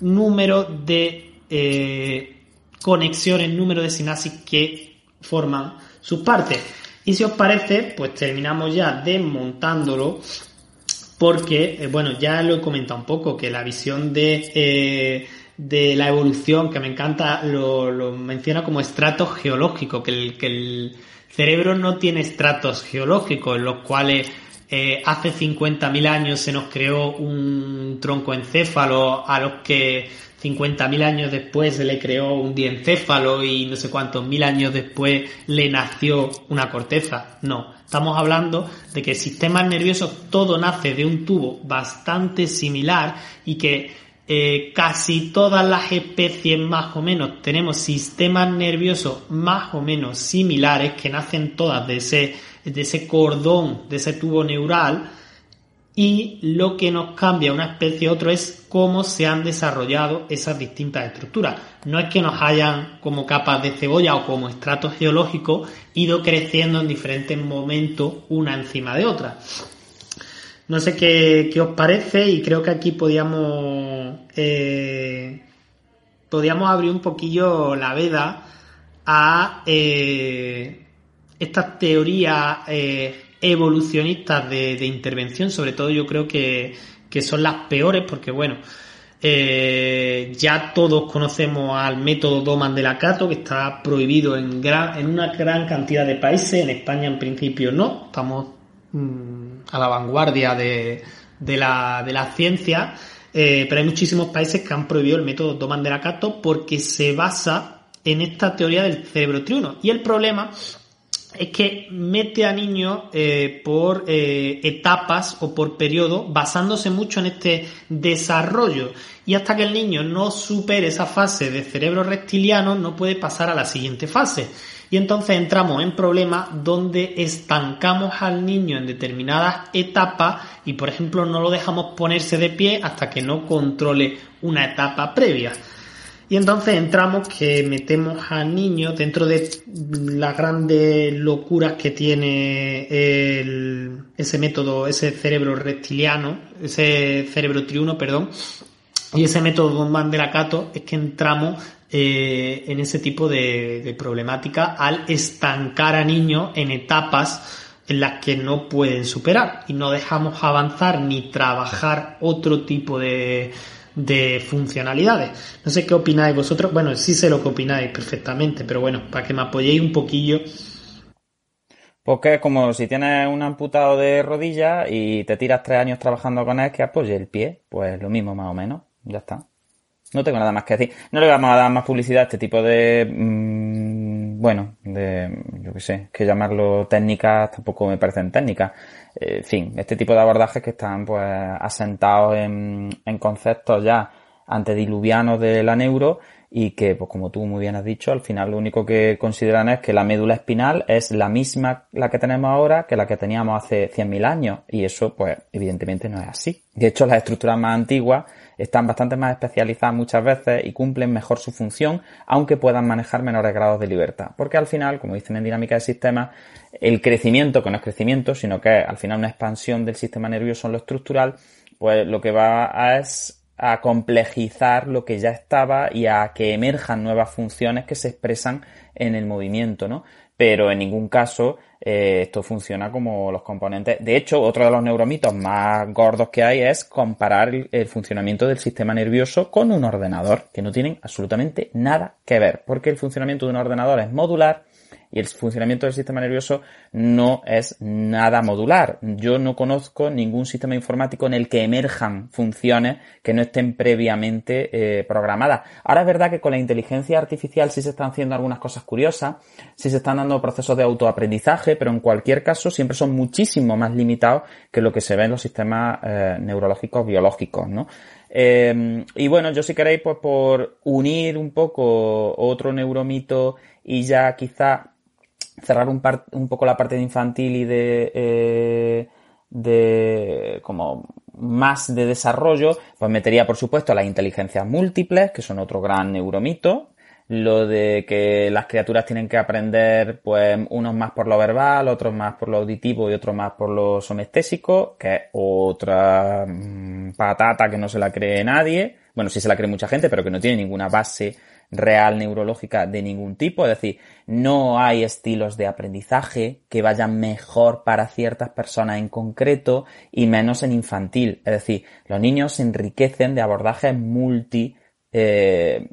número de eh, conexiones, número de sinapsis que forman sus partes. Y si os parece, pues terminamos ya desmontándolo porque, eh, bueno, ya lo he comentado un poco, que la visión de, eh, de la evolución, que me encanta, lo, menciona como estratos geológicos, que el, que el cerebro no tiene estratos geológicos en los cuales eh, hace 50.000 años se nos creó un tronco encéfalo a los que 50.000 años después se le creó un diencéfalo y no sé cuántos mil años después le nació una corteza. No, estamos hablando de que el sistema nervioso todo nace de un tubo bastante similar y que eh, casi todas las especies más o menos tenemos sistemas nerviosos más o menos similares que nacen todas de ese, de ese cordón, de ese tubo neural y lo que nos cambia una especie a otro es cómo se han desarrollado esas distintas estructuras. No es que nos hayan como capas de cebolla o como estratos geológicos ido creciendo en diferentes momentos una encima de otra. No sé qué, qué os parece y creo que aquí podíamos, eh, podíamos abrir un poquillo la veda a eh, estas teorías eh, evolucionistas de, intervención, sobre todo yo creo que, que son las peores porque bueno, eh, ya todos conocemos al método Doman de la Cato, que está prohibido en, gran, en una gran cantidad de países. En España, en principio, no. Estamos mmm, a la vanguardia de, de, la, de la ciencia. Eh, pero hay muchísimos países que han prohibido el método Doman de la Cato porque se basa en esta teoría del cerebro triuno. Y el problema es que mete a niños eh, por eh, etapas o por periodo basándose mucho en este desarrollo y hasta que el niño no supere esa fase de cerebro reptiliano no puede pasar a la siguiente fase y entonces entramos en problemas donde estancamos al niño en determinadas etapas y por ejemplo no lo dejamos ponerse de pie hasta que no controle una etapa previa. Y entonces entramos que metemos al niño dentro de las grandes locuras que tiene ese método, ese cerebro reptiliano, ese cerebro triuno, perdón, y ese método de la Cato es que entramos eh, en ese tipo de, de problemática al estancar a niños en etapas en las que no pueden superar. Y no dejamos avanzar ni trabajar otro tipo de, de funcionalidades. No sé qué opináis vosotros. Bueno, sí sé lo que opináis perfectamente, pero bueno, para que me apoyéis un poquillo. Porque es como si tienes un amputado de rodilla y te tiras tres años trabajando con él que apoye el pie, pues lo mismo más o menos, ya está. No tengo nada más que decir. No le vamos a dar más publicidad a este tipo de, mmm, bueno, de, yo qué sé, que llamarlo técnicas tampoco me parecen técnicas. En fin, este tipo de abordajes que están pues asentados en, en conceptos ya antediluvianos de la neuro y que, pues como tú muy bien has dicho, al final lo único que consideran es que la médula espinal es la misma la que tenemos ahora que la que teníamos hace 100.000 años y eso pues evidentemente no es así. De hecho, las estructuras más antiguas están bastante más especializadas muchas veces y cumplen mejor su función, aunque puedan manejar menores grados de libertad. Porque al final, como dicen en dinámica de sistemas, el crecimiento, que no es crecimiento, sino que es al final una expansión del sistema nervioso en lo estructural, pues lo que va a es a complejizar lo que ya estaba y a que emerjan nuevas funciones que se expresan en el movimiento, ¿no? Pero en ningún caso eh, esto funciona como los componentes. De hecho, otro de los neuromitos más gordos que hay es comparar el, el, funcionamiento del sistema nervioso con un ordenador, que no tienen absolutamente nada que ver, porque el funcionamiento de un ordenador es modular y el funcionamiento del sistema nervioso no es nada modular. Yo no conozco ningún sistema informático en el que emerjan funciones que no estén previamente eh, programadas. Ahora es verdad que con la inteligencia artificial sí se están haciendo algunas cosas curiosas, sí se están dando procesos de autoaprendizaje, pero en cualquier caso siempre son muchísimo más limitados que lo que se ve en los sistemas eh, neurológicos biológicos, ¿no? Eh, y bueno, yo si queréis, pues por unir un poco otro neuromito y ya quizá cerrar un, poco la parte de infantil y de, eh, de como más de desarrollo, pues metería por supuesto las inteligencias múltiples, que son otro gran neuromito, lo de que las criaturas tienen que aprender, pues, unos más por lo verbal, otros más por lo auditivo y otros más por lo somestésico, que es otra mmm, patata que no se la cree nadie. Bueno, sí se la cree mucha gente, pero que no tiene ninguna base real neurológica de ningún tipo, es decir, no hay estilos de aprendizaje que vayan mejor para ciertas personas en concreto y menos en infantil, es decir, los niños se enriquecen de abordajes multi eh,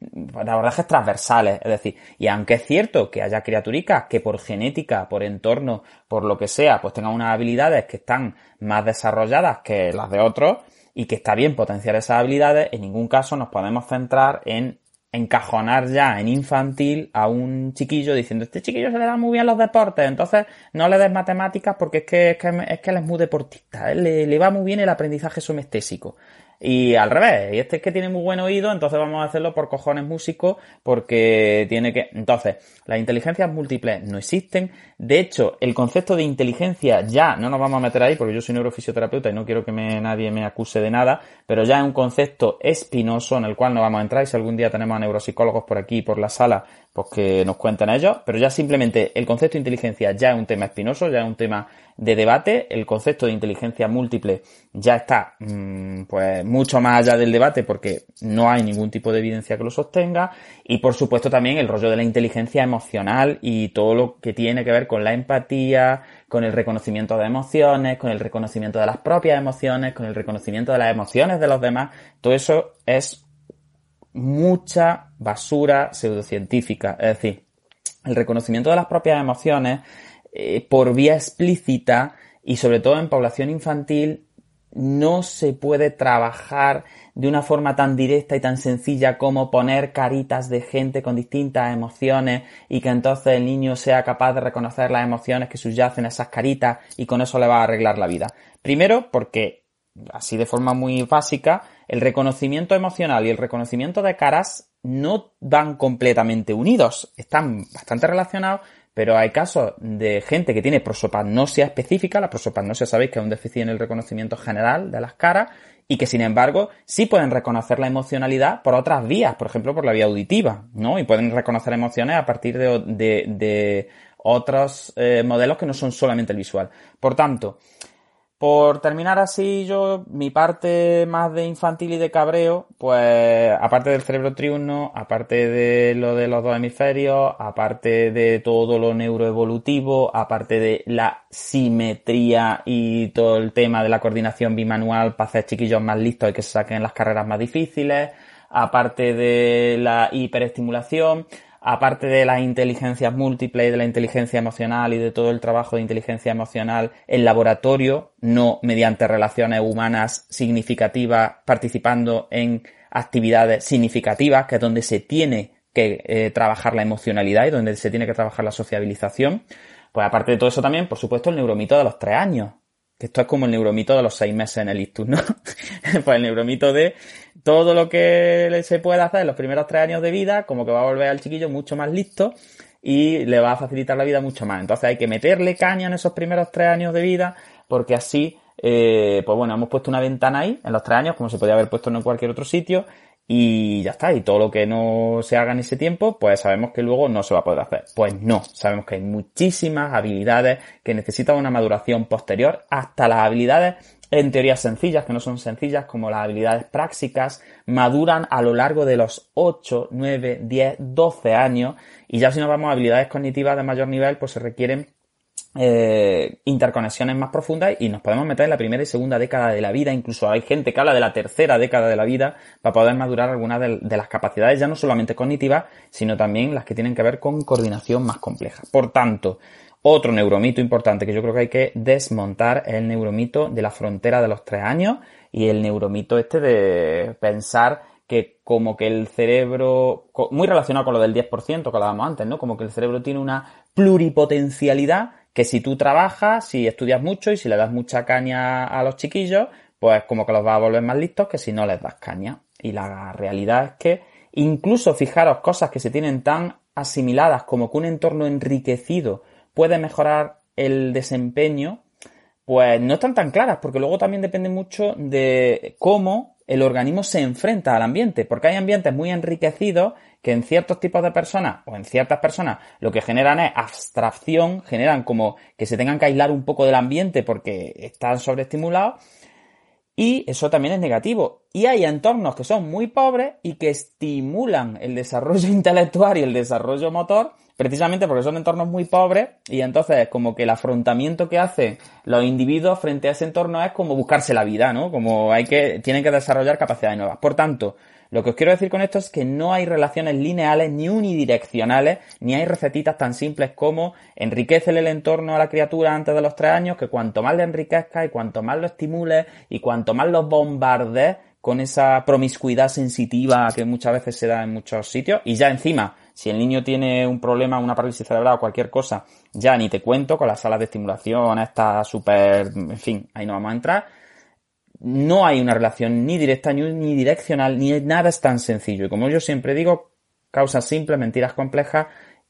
de abordajes transversales, es decir, y aunque es cierto que haya criaturicas que por genética, por entorno, por lo que sea, pues tengan unas habilidades que están más desarrolladas que las de otros, y que está bien potenciar esas habilidades, en ningún caso nos podemos centrar en encajonar ya en infantil a un chiquillo diciendo este chiquillo se le da muy bien los deportes, entonces no le des matemáticas porque es que, es que, es que él es muy deportista, le, le va muy bien el aprendizaje somestésico. Y al revés, y este es que tiene muy buen oído, entonces vamos a hacerlo por cojones músicos, porque tiene que... Entonces, las inteligencias múltiples no existen. De hecho, el concepto de inteligencia ya, no nos vamos a meter ahí, porque yo soy neurofisioterapeuta y no quiero que nadie me acuse de nada, pero ya es un concepto espinoso en el cual no vamos a entrar, y si algún día tenemos a neuropsicólogos por aquí, por la sala, pues que nos cuenten ellos, pero ya simplemente el concepto de inteligencia ya es un tema espinoso, ya es un tema de debate, el concepto de inteligencia múltiple ya está mm, pues mucho más allá del debate porque no hay ningún tipo de evidencia que lo sostenga. Y por supuesto también el rollo de la inteligencia emocional y todo lo que tiene que ver con la empatía, con el reconocimiento de emociones, con el reconocimiento de las propias emociones, con el reconocimiento de las emociones de los demás, todo eso es mucha basura pseudocientífica. Es decir, el reconocimiento de las propias emociones eh, por vía explícita y sobre todo en población infantil no se puede trabajar de una forma tan directa y tan sencilla como poner caritas de gente con distintas emociones y que entonces el niño sea capaz de reconocer las emociones que subyacen a esas caritas y con eso le va a arreglar la vida. Primero porque, así de forma muy básica, el reconocimiento emocional y el reconocimiento de caras no van completamente unidos, están bastante relacionados, pero hay casos de gente que tiene prosopagnosia específica, la prosopagnosia sabéis que es un déficit en el reconocimiento general de las caras, y que sin embargo sí pueden reconocer la emocionalidad por otras vías, por ejemplo por la vía auditiva, ¿no? Y pueden reconocer emociones a partir de, otros eh, modelos que no son solamente el visual. Por tanto, por terminar así, yo, mi parte más de infantil y de cabreo, pues, aparte del cerebro triuno, aparte de lo de los dos hemisferios, aparte de todo lo neuroevolutivo, aparte de la simetría y todo el tema de la coordinación bimanual para hacer chiquillos más listos y que se saquen las carreras más difíciles, aparte de la hiperestimulación, aparte de las inteligencias múltiples de la inteligencia emocional y de todo el trabajo de inteligencia emocional en laboratorio, no mediante relaciones humanas significativas, participando en actividades significativas, que es donde se tiene que eh, trabajar la emocionalidad y donde se tiene que trabajar la sociabilización. Pues aparte de todo eso también, por supuesto, el neuromito de los tres años, que esto es como el neuromito de los seis meses en el ictus, ¿no? [laughs] pues el neuromito de todo lo que se puede hacer en los primeros tres años de vida, como que va a volver al chiquillo mucho más listo y le va a facilitar la vida mucho más. Entonces hay que meterle caña en esos primeros tres años de vida, porque así, eh, pues bueno, hemos puesto una ventana ahí en los tres años, como se podía haber puesto en cualquier otro sitio, y ya está, y todo lo que no se haga en ese tiempo, pues sabemos que luego no se va a poder hacer. Pues no, sabemos que hay muchísimas habilidades que necesitan una maduración posterior, hasta las habilidades en teoría sencillas, que no son sencillas, como las habilidades prácticas, maduran a lo largo de los 8, 9, 10, 12 años, y ya si nos vamos a habilidades cognitivas de mayor nivel, pues se requieren eh, interconexiones más profundas y nos podemos meter en la primera y segunda década de la vida. Incluso hay gente que habla de la tercera década de la vida para poder madurar algunas de, las capacidades ya no solamente cognitivas, sino también las que tienen que ver con coordinación más compleja. Por tanto, otro neuromito importante que yo creo que hay que desmontar es el neuromito de la frontera de los tres años y el neuromito este de pensar que como que el cerebro, muy relacionado con lo del 10% que hablábamos antes, ¿no? Como que el cerebro tiene una pluripotencialidad que si tú trabajas, si estudias mucho y si le das mucha caña a los chiquillos, pues como que los vas a volver más listos que si no les das caña. Y la realidad es que incluso fijaros cosas que se tienen tan asimiladas como que un entorno enriquecido puede mejorar el desempeño, pues no están tan claras, porque luego también depende mucho de cómo el organismo se enfrenta al ambiente, porque hay ambientes muy enriquecidos que en ciertos tipos de personas o en ciertas personas lo que generan es abstracción, generan como que se tengan que aislar un poco del ambiente porque están sobreestimulados y eso también es negativo. Y hay entornos que son muy pobres y que estimulan el desarrollo [laughs] intelectual y el desarrollo motor precisamente porque son entornos muy pobres y entonces como que el afrontamiento que hacen los individuos frente a ese entorno es como buscarse la vida, ¿no? Como hay que, tienen que desarrollar capacidades nuevas. Por tanto, lo que os quiero decir con esto es que no hay relaciones lineales ni unidireccionales, ni hay recetitas tan simples como enriquecele el entorno a la criatura antes de los tres años, que cuanto más le enriquezca y cuanto más lo estimule y cuanto más los bombardees con esa promiscuidad sensitiva que muchas veces se da en muchos sitios, y ya encima si el niño tiene un problema, una parálisis cerebral o cualquier cosa, ya ni te cuento con las salas de estimulación, está súper, en fin, ahí no vamos a entrar. No hay una relación ni directa ni, direccional, ni nada es tan sencillo. Y como yo siempre digo, causas simples, mentiras complejas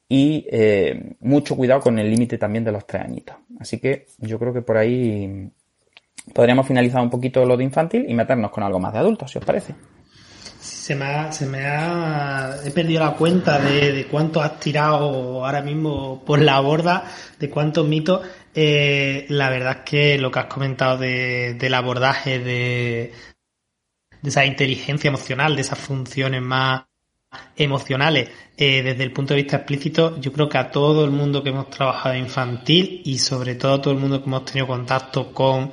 y eh, mucho cuidado con el límite también de los tres añitos. Así que yo creo que por ahí podríamos finalizar un poquito lo de infantil y meternos con algo más de adultos, si os parece. Se me ha, se me ha, he perdido la cuenta de, de cuánto has tirado ahora mismo por la borda, de cuántos mitos. Eh, la verdad es que lo que has comentado de, del abordaje de, de esa inteligencia emocional, de esas funciones más emocionales, eh, desde el punto de vista explícito, yo creo que a todo el mundo que hemos trabajado infantil y sobre todo a todo el mundo que hemos tenido contacto con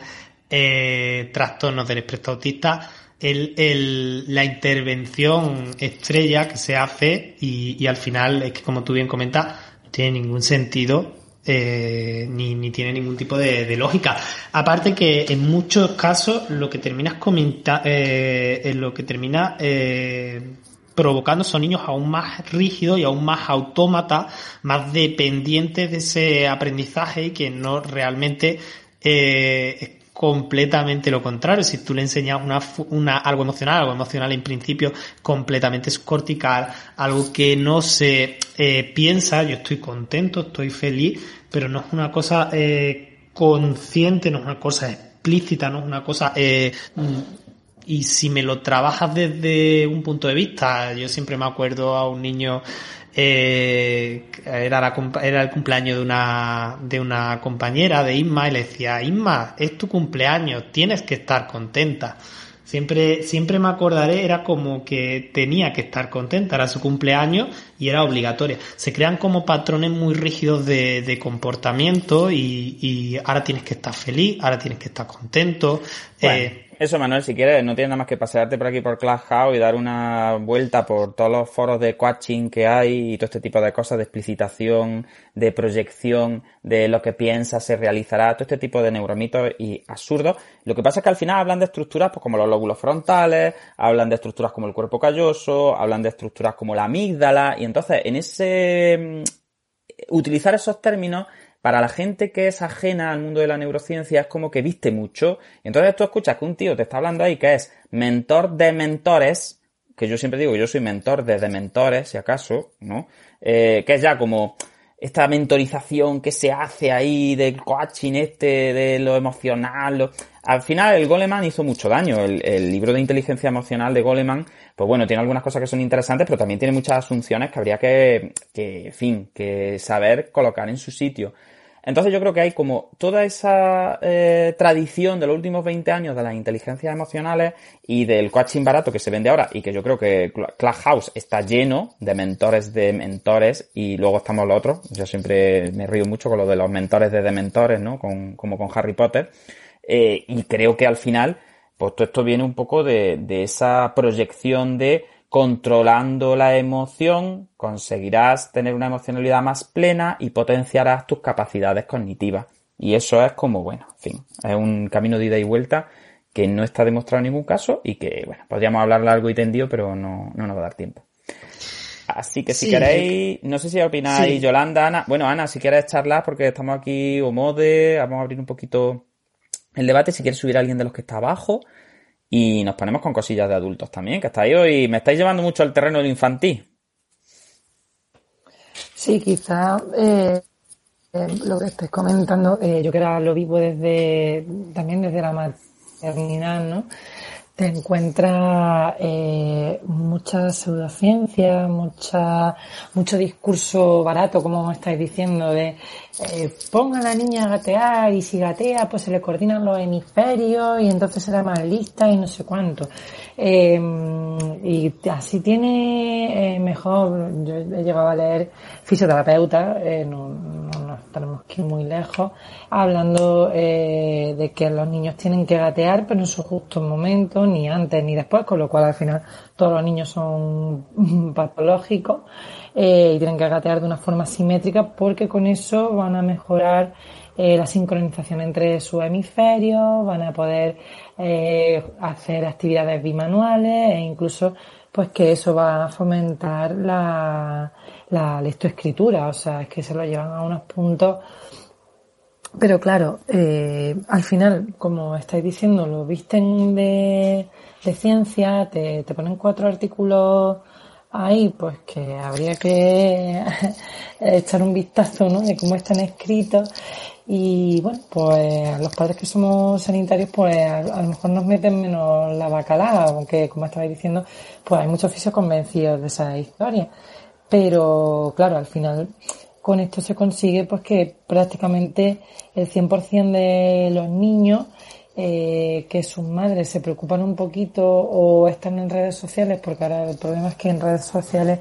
eh, trastornos del espectro autista, el, el, la intervención estrella que se hace y, y, al final es que como tú bien comentas, no tiene ningún sentido eh, ni, ni, tiene ningún tipo de, de, lógica. Aparte que en muchos casos lo que terminas comenta, eh, lo que termina eh, provocando son niños aún más rígidos y aún más autómatas, más dependientes de ese aprendizaje y que no realmente eh, completamente lo contrario. Si tú le enseñas una, una, algo emocional, algo emocional en principio completamente cortical, algo que no se eh, piensa, yo estoy contento, estoy feliz, pero no es una cosa eh, consciente, no es una cosa explícita, no es una cosa... Eh, y si me lo trabajas desde un punto de vista, yo siempre me acuerdo a un niño eh, era, la, era el cumpleaños de una, de una compañera de Isma y le decía, Isma, es tu cumpleaños, tienes que estar contenta. Siempre, siempre me acordaré, era como que tenía que estar contenta, era su cumpleaños y era obligatoria. Se crean como patrones muy rígidos de, de comportamiento y, y, ahora tienes que estar feliz, ahora tienes que estar contento. Bueno. Eh, eso, Manuel, si quieres, no tienes nada más que pasearte por aquí por Clubhouse y dar una vuelta por todos los foros de coaching que hay y todo este tipo de cosas, de explicitación, de proyección, de lo que piensas se realizará, todo este tipo de neuromitos y absurdos. Lo que pasa es que al final hablan de estructuras pues, como los lóbulos frontales, hablan de estructuras como el cuerpo calloso, hablan de estructuras como la amígdala y entonces en ese... utilizar esos términos para la gente que es ajena al mundo de la neurociencia es como que viste mucho. Entonces tú escuchas que un tío te está hablando ahí que es mentor de mentores, que yo siempre digo que yo soy mentor de mentores, si acaso, ¿no? Eh, que es ya como esta mentorización que se hace ahí del coaching este, de lo emocional. Lo... Al final el Goleman hizo mucho daño. El, libro de inteligencia emocional de Goleman, pues bueno, tiene algunas cosas que son interesantes, pero también tiene muchas asunciones que habría que, que fin, que saber colocar en su sitio. Entonces yo creo que hay como toda esa eh, tradición de los últimos 20 años de las inteligencias emocionales y del coaching barato que se vende ahora y que yo creo que Clubhouse está lleno de mentores de mentores y luego estamos los otros. Yo siempre me río mucho con lo de los mentores de dementores, ¿no? Con, como con Harry Potter. Eh, y creo que al final, pues todo esto viene un poco de, de esa proyección de controlando la emoción, conseguirás tener una emocionalidad más plena y potenciarás tus capacidades cognitivas. Y eso es como, bueno, en fin, es un camino de ida y vuelta que no está demostrado en ningún caso y que, bueno, podríamos hablar largo y tendido, pero no, no nos va a dar tiempo. Así que si sí. queréis, no sé si opináis, sí. Yolanda, Ana, bueno, Ana, si quieres charlar porque estamos aquí o mode, vamos a abrir un poquito el debate, si quieres subir a alguien de los que está abajo, y nos ponemos con cosillas de adultos también, que estáis hoy, me estáis llevando mucho al terreno del infantil. Sí, quizá eh, eh, lo que estáis comentando, eh, yo que ahora lo vivo desde, también desde la maternidad, ¿no? Te encuentras eh, mucha pseudociencia, mucha, mucho discurso barato, como estáis diciendo, de eh, ponga a la niña a gatear y si gatea pues se le coordinan los hemisferios y entonces será más lista y no sé cuánto. Eh, y así tiene eh, mejor, yo he llegado a leer fisioterapeuta, eh, no, no, no, tenemos que ir muy lejos, hablando eh, de que los niños tienen que gatear, pero en su justo momento, ni antes ni después, con lo cual al final todos los niños son [laughs] patológicos eh, y tienen que gatear de una forma simétrica porque con eso van a mejorar eh, la sincronización entre sus hemisferios, van a poder eh, hacer actividades bimanuales e incluso pues que eso va a fomentar la, la lectoescritura, o sea, es que se lo llevan a unos puntos pero claro, eh, al final, como estáis diciendo, lo visten de, de ciencia, te, te, ponen cuatro artículos ahí, pues que habría que [laughs] echar un vistazo, ¿no? De cómo están escritos y bueno, pues los padres que somos sanitarios, pues a, lo mejor nos meten menos la bacalada, aunque como estabais diciendo, pues hay muchos oficios convencidos de esa historia. Pero claro, al final con esto se consigue pues que prácticamente el 100% de los niños eh, que sus madres se preocupan un poquito o están en redes sociales, porque ahora el problema es que en redes sociales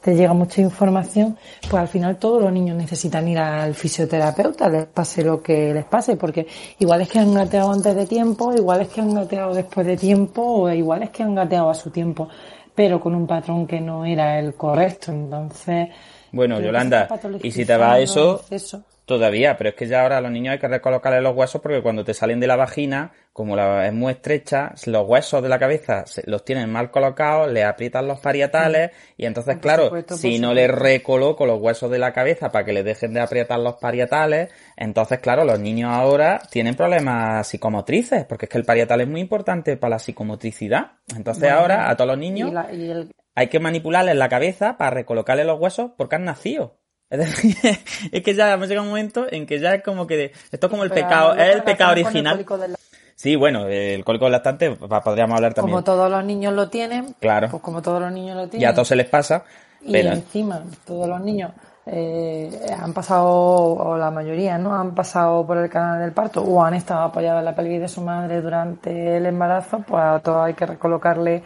te llega mucha información, pues al final todos los niños necesitan ir al fisioterapeuta, les pase lo que les pase, porque igual es que han gateado antes de tiempo, igual es que han gateado después de tiempo, o igual es que han gateado a su tiempo, pero con un patrón que no era el correcto. Entonces. Bueno, Yolanda, y si te va a eso, eso, Todavía, pero es que ya ahora a los niños hay que recolocarle los huesos porque cuando te salen de la vagina, como la es muy estrecha, los huesos de la cabeza los tienen mal colocados, le aprietan los parietales y entonces, claro, si no le recoloco los huesos de la cabeza para que le dejen de aprietar los parietales, entonces, claro, los niños ahora tienen problemas psicomotrices porque es que el parietal es muy importante para la psicomotricidad. Entonces ahora a todos los niños hay que manipularles la cabeza para recolocarle los huesos porque han nacido. [laughs] Es que ya hemos llegado a un momento en que ya es como que esto es como el pecado, es el pecado original. Sí, bueno, el cólico lactante podríamos hablar también. Como todos los niños lo tienen, claro. pues como todos los niños lo tienen. Y a todos se les pasa. Y encima, todos los niños eh, han pasado, o la mayoría, ¿no? Han pasado por el canal del parto o han estado apoyados en la pelvis de su madre durante el embarazo, pues a todos hay que recolocarle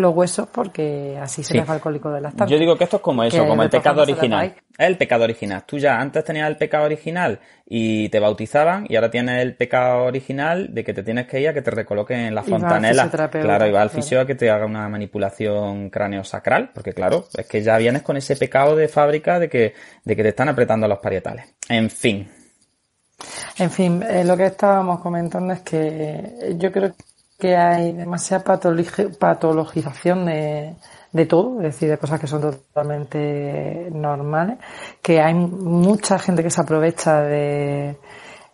los huesos porque así se les va el cólico de lactancia. Yo digo que esto es como eso, como el pecado original. Es el pecado original. Tú ya antes tenías el pecado original y te bautizaban y ahora tienes el pecado original de que te tienes que ir a que te recoloquen en la fontanela. Claro, y va al fisio a que te haga una manipulación cráneo-sacral, porque claro, es que ya vienes con ese pecado de fábrica de que, de que te están apretando los parietales. En fin. En fin, eh, lo que estábamos comentando es que yo creo que hay demasiada patologización de, de todo, es decir, de cosas que son totalmente normales, que hay mucha gente que se aprovecha de,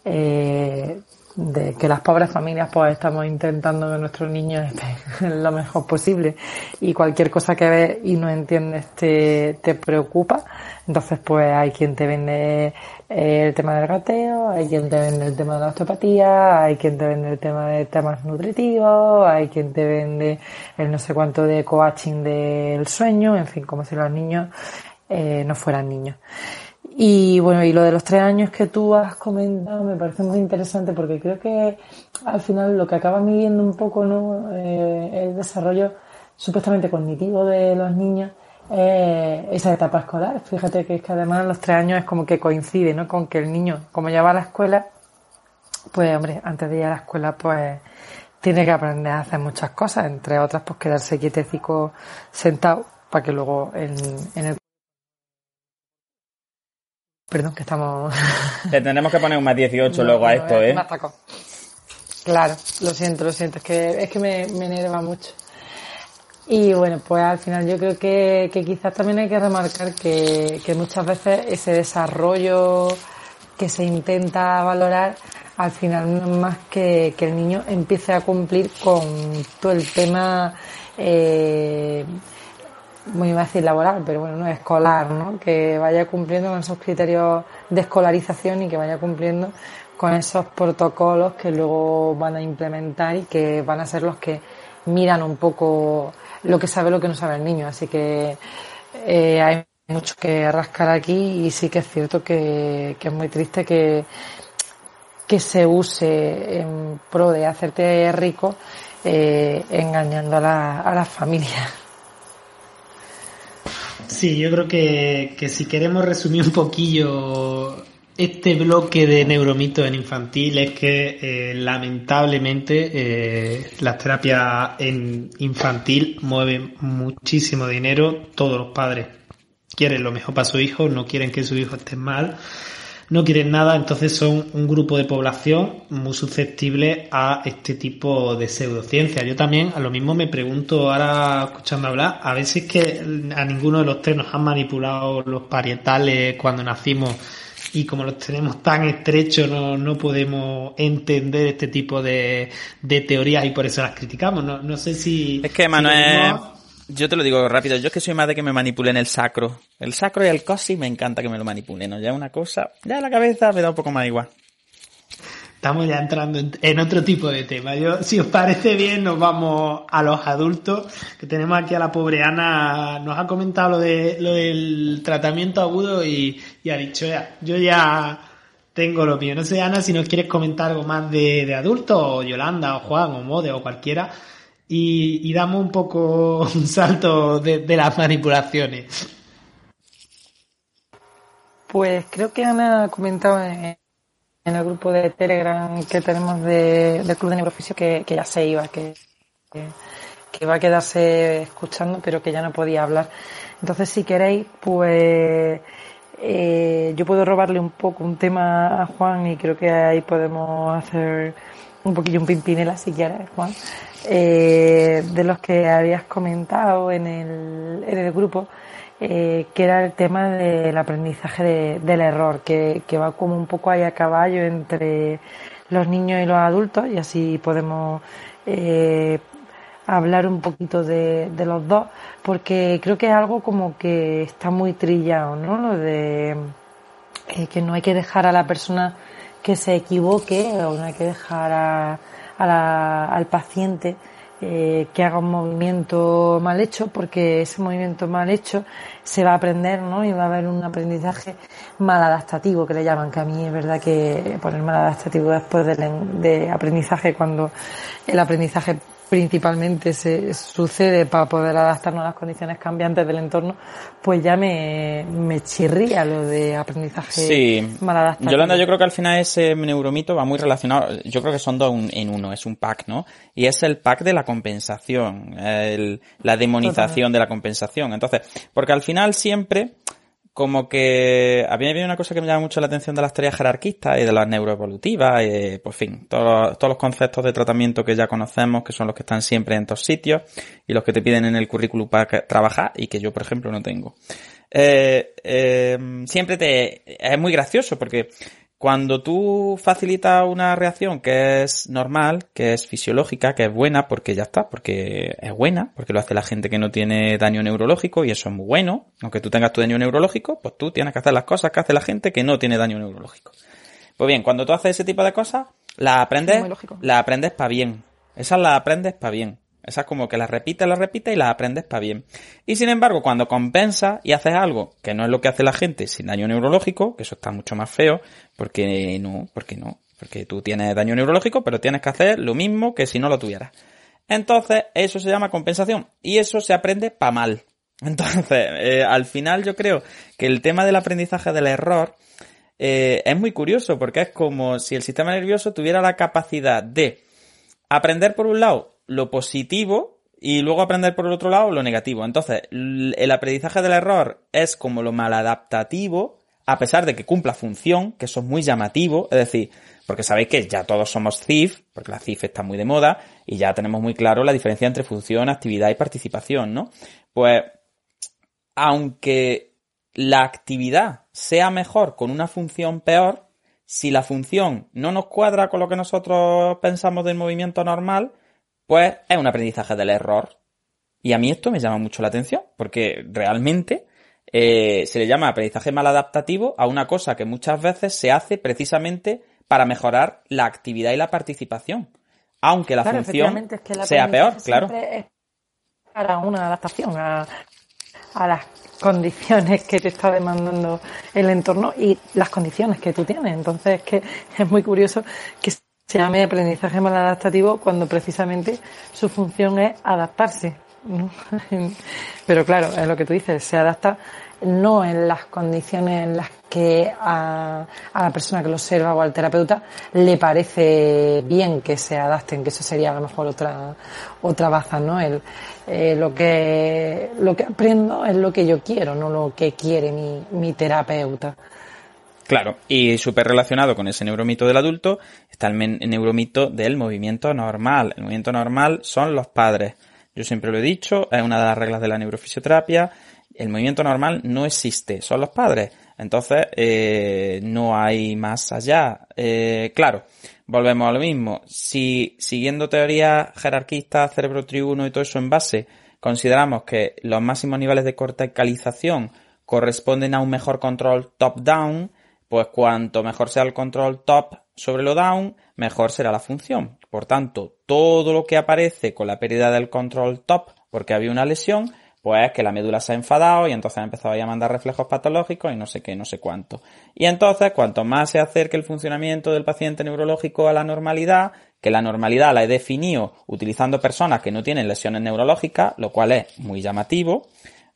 eh, de que las pobres familias pues estamos intentando que nuestros niños estén [laughs] lo mejor posible y cualquier cosa que ves y no entiendes te, te preocupa. Entonces pues hay quien te vende eh, el tema del gateo, hay quien te vende el tema de la osteopatía, hay quien te vende el tema de temas nutritivos, hay quien te vende el no sé cuánto de coaching del sueño, en fin, como si los niños eh, no fueran niños. Y bueno, y lo de los tres años que tú has comentado me parece muy interesante porque creo que al final lo que acaba midiendo un poco ¿no? Eh, el desarrollo supuestamente cognitivo de los niños es esa etapa escolar. Fíjate que es que además los tres años es como que coincide ¿no? con que el niño, como ya va a la escuela, pues hombre, antes de ir a la escuela pues tiene que aprender a hacer muchas cosas, entre otras pues quedarse quietecico sentado para que luego en el Perdón, que estamos. [laughs] Te tendremos que poner un más 18 luego a esto, ¿eh? Claro, lo siento, lo siento, es que, es que me, me enerva mucho. Y bueno, pues al final yo creo que, que quizás también hay que remarcar que, que muchas veces ese desarrollo que se intenta valorar al final no es más que, que el niño empiece a cumplir con todo el tema eh, muy iba a decir laboral, pero bueno, no escolar, ¿no? Que vaya cumpliendo con esos criterios de escolarización y que vaya cumpliendo con esos protocolos que luego van a implementar y que van a ser los que miran un poco lo que sabe, lo que no sabe el niño. Así que eh, hay mucho que rascar aquí y sí que es cierto que, es muy triste que, que se use en pro de hacerte rico eh, engañando a, la, a las familias. Sí, yo creo que, que si queremos resumir un poquillo este bloque de neuromitos en infantil es que eh, lamentablemente eh, las terapias en infantil mueven muchísimo dinero. Todos los padres quieren lo mejor para su hijo, no quieren que su hijo esté mal no quieren nada, entonces son un grupo de población muy susceptible a este tipo de pseudociencia. Yo también a lo mismo me pregunto ahora escuchando hablar, a veces que a ninguno de los tres nos han manipulado los parietales cuando nacimos y como los tenemos tan estrechos no, no podemos entender este tipo de, de teorías y por eso las criticamos. No, no sé si... Es que Manuel... Yo te lo digo rápido, yo es que soy más de que me manipulen el sacro. El sacro y el cosi me encanta que me lo manipulen, ¿no? Ya una cosa, ya la cabeza me da un poco más igual. Estamos ya entrando en, otro tipo de tema. Yo, si os parece bien, nos vamos a los adultos, que tenemos aquí a la pobre Ana, nos ha comentado lo, de, lo del tratamiento agudo y, ha dicho, ya, yo ya tengo lo mío. No sé, Ana, si nos quieres comentar algo más de, de adultos, o Yolanda, o Juan, o Mode, o cualquiera, y, damos un poco un salto de, las manipulaciones. Pues creo que Ana ha comentado en, el grupo de Telegram que tenemos de, del Club de Neurofisio que, ya se iba, que, que, va a quedarse escuchando, pero que ya no podía hablar. Entonces, si queréis, pues eh, yo puedo robarle un poco un tema a Juan y creo que ahí podemos hacer un poquillo un pimpinela si quieres, Juan eh, de los que habías comentado en el, en el grupo, eh, que era el tema del aprendizaje del error, que, va como un poco ahí a caballo entre los niños y los adultos, y así podemos eh, hablar un poquito de, de, los dos, porque creo que es algo como que está muy trillado, ¿no? Lo de eh, que no hay que dejar a la persona que se equivoque, o no hay que dejar a al paciente eh, que haga un movimiento mal hecho, porque ese movimiento mal hecho se va a aprender, ¿no? Y va a haber un aprendizaje mal adaptativo, que le llaman, que a mí es verdad que poner mal adaptativo después de aprendizaje, cuando el aprendizaje principalmente se sucede para poder adaptarnos a las condiciones cambiantes del entorno, pues ya me, me chirría lo de aprendizaje sí. mal adaptado. Yolanda, yo creo que al final ese neuromito va muy relacionado, yo creo que son dos en uno, es un pack, ¿no? Y es el pack de la compensación, el, la demonización de la compensación. Entonces, porque al final siempre, como que a mí me viene una cosa que me llama mucho la atención de las teorías jerarquistas y de las neuroevolutivas, y, pues fin, todos, todos los conceptos de tratamiento que ya conocemos, que son los que están siempre en todos sitios y los que te piden en el currículum para trabajar y que yo, por ejemplo, no tengo. Eh, eh, siempre te, es muy gracioso porque cuando tú facilitas una reacción que es normal, que es fisiológica, que es buena, porque ya está, porque es buena, porque lo hace la gente que no tiene daño neurológico y eso es muy bueno, aunque tú tengas tu daño neurológico, pues tú tienes que hacer las cosas que hace la gente que no tiene daño neurológico. Pues bien, cuando tú haces ese tipo de cosas, la aprendes, la aprendes para bien. Esas las aprendes para bien. Esa es como que la repites, la repites y la aprendes para bien. Y sin embargo, cuando compensas y haces algo que no es lo que hace la gente sin daño neurológico, que eso está mucho más feo, porque no, porque no, porque tú tienes daño neurológico, pero tienes que hacer lo mismo que si no lo tuvieras. Entonces, eso se llama compensación. Y eso se aprende para mal. [laughs] Entonces, eh, al final yo creo que el tema del aprendizaje del error eh, es muy curioso, porque es como si el sistema nervioso tuviera la capacidad de aprender por un lado lo positivo y luego aprender por el otro lado lo negativo. Entonces, el aprendizaje del error es como lo maladaptativo, a pesar de que cumpla función, que eso es muy llamativo, es decir, porque sabéis que ya todos somos CIF, porque la CIF está muy de moda, y ya tenemos muy claro la diferencia entre función, actividad y participación, ¿no? Pues, aunque la actividad sea mejor con una función peor, si la función no nos cuadra con lo que nosotros pensamos del movimiento normal, pues es un aprendizaje del error. Y a mí esto me llama mucho la atención, porque realmente eh, se le llama aprendizaje maladaptativo a una cosa que muchas veces se hace precisamente para mejorar la actividad y la participación. Aunque la función sea peor, claro. Es para una adaptación a, a las condiciones que te está demandando el entorno y las condiciones que tú tienes. Entonces, es que es muy curioso que se llame aprendizaje maladaptativo cuando precisamente su función es adaptarse. [laughs] Pero claro, es lo que tú dices, se adapta no en las condiciones en las que a, la persona que lo observa o al terapeuta le parece bien que se adapten, que eso sería a lo mejor otra, otra baza, ¿no? El, eh, lo que, lo que aprendo es lo que yo quiero, no lo que quiere mi, mi terapeuta. Claro, y súper relacionado con ese neuromito del adulto está el neuromito del movimiento normal. El movimiento normal son los padres. Yo siempre lo he dicho, es una de las reglas de la neurofisioterapia. El movimiento normal no existe, son los padres. Entonces, eh, no hay más allá. Eh, claro, volvemos a lo mismo. Si siguiendo teorías jerarquistas, cerebro tribuno y todo eso en base, consideramos que los máximos niveles de corticalización corresponden a un mejor control top-down, pues cuanto mejor sea el control top sobre lo down, mejor será la función. Por tanto, todo lo que aparece con la pérdida del control top porque había una lesión, pues que la médula se ha enfadado y entonces ha empezado a mandar reflejos patológicos y no sé qué, no sé cuánto. Y entonces, cuanto más se acerque el funcionamiento del paciente neurológico a la normalidad, que la normalidad la he definido utilizando personas que no tienen lesiones neurológicas, lo cual es muy llamativo,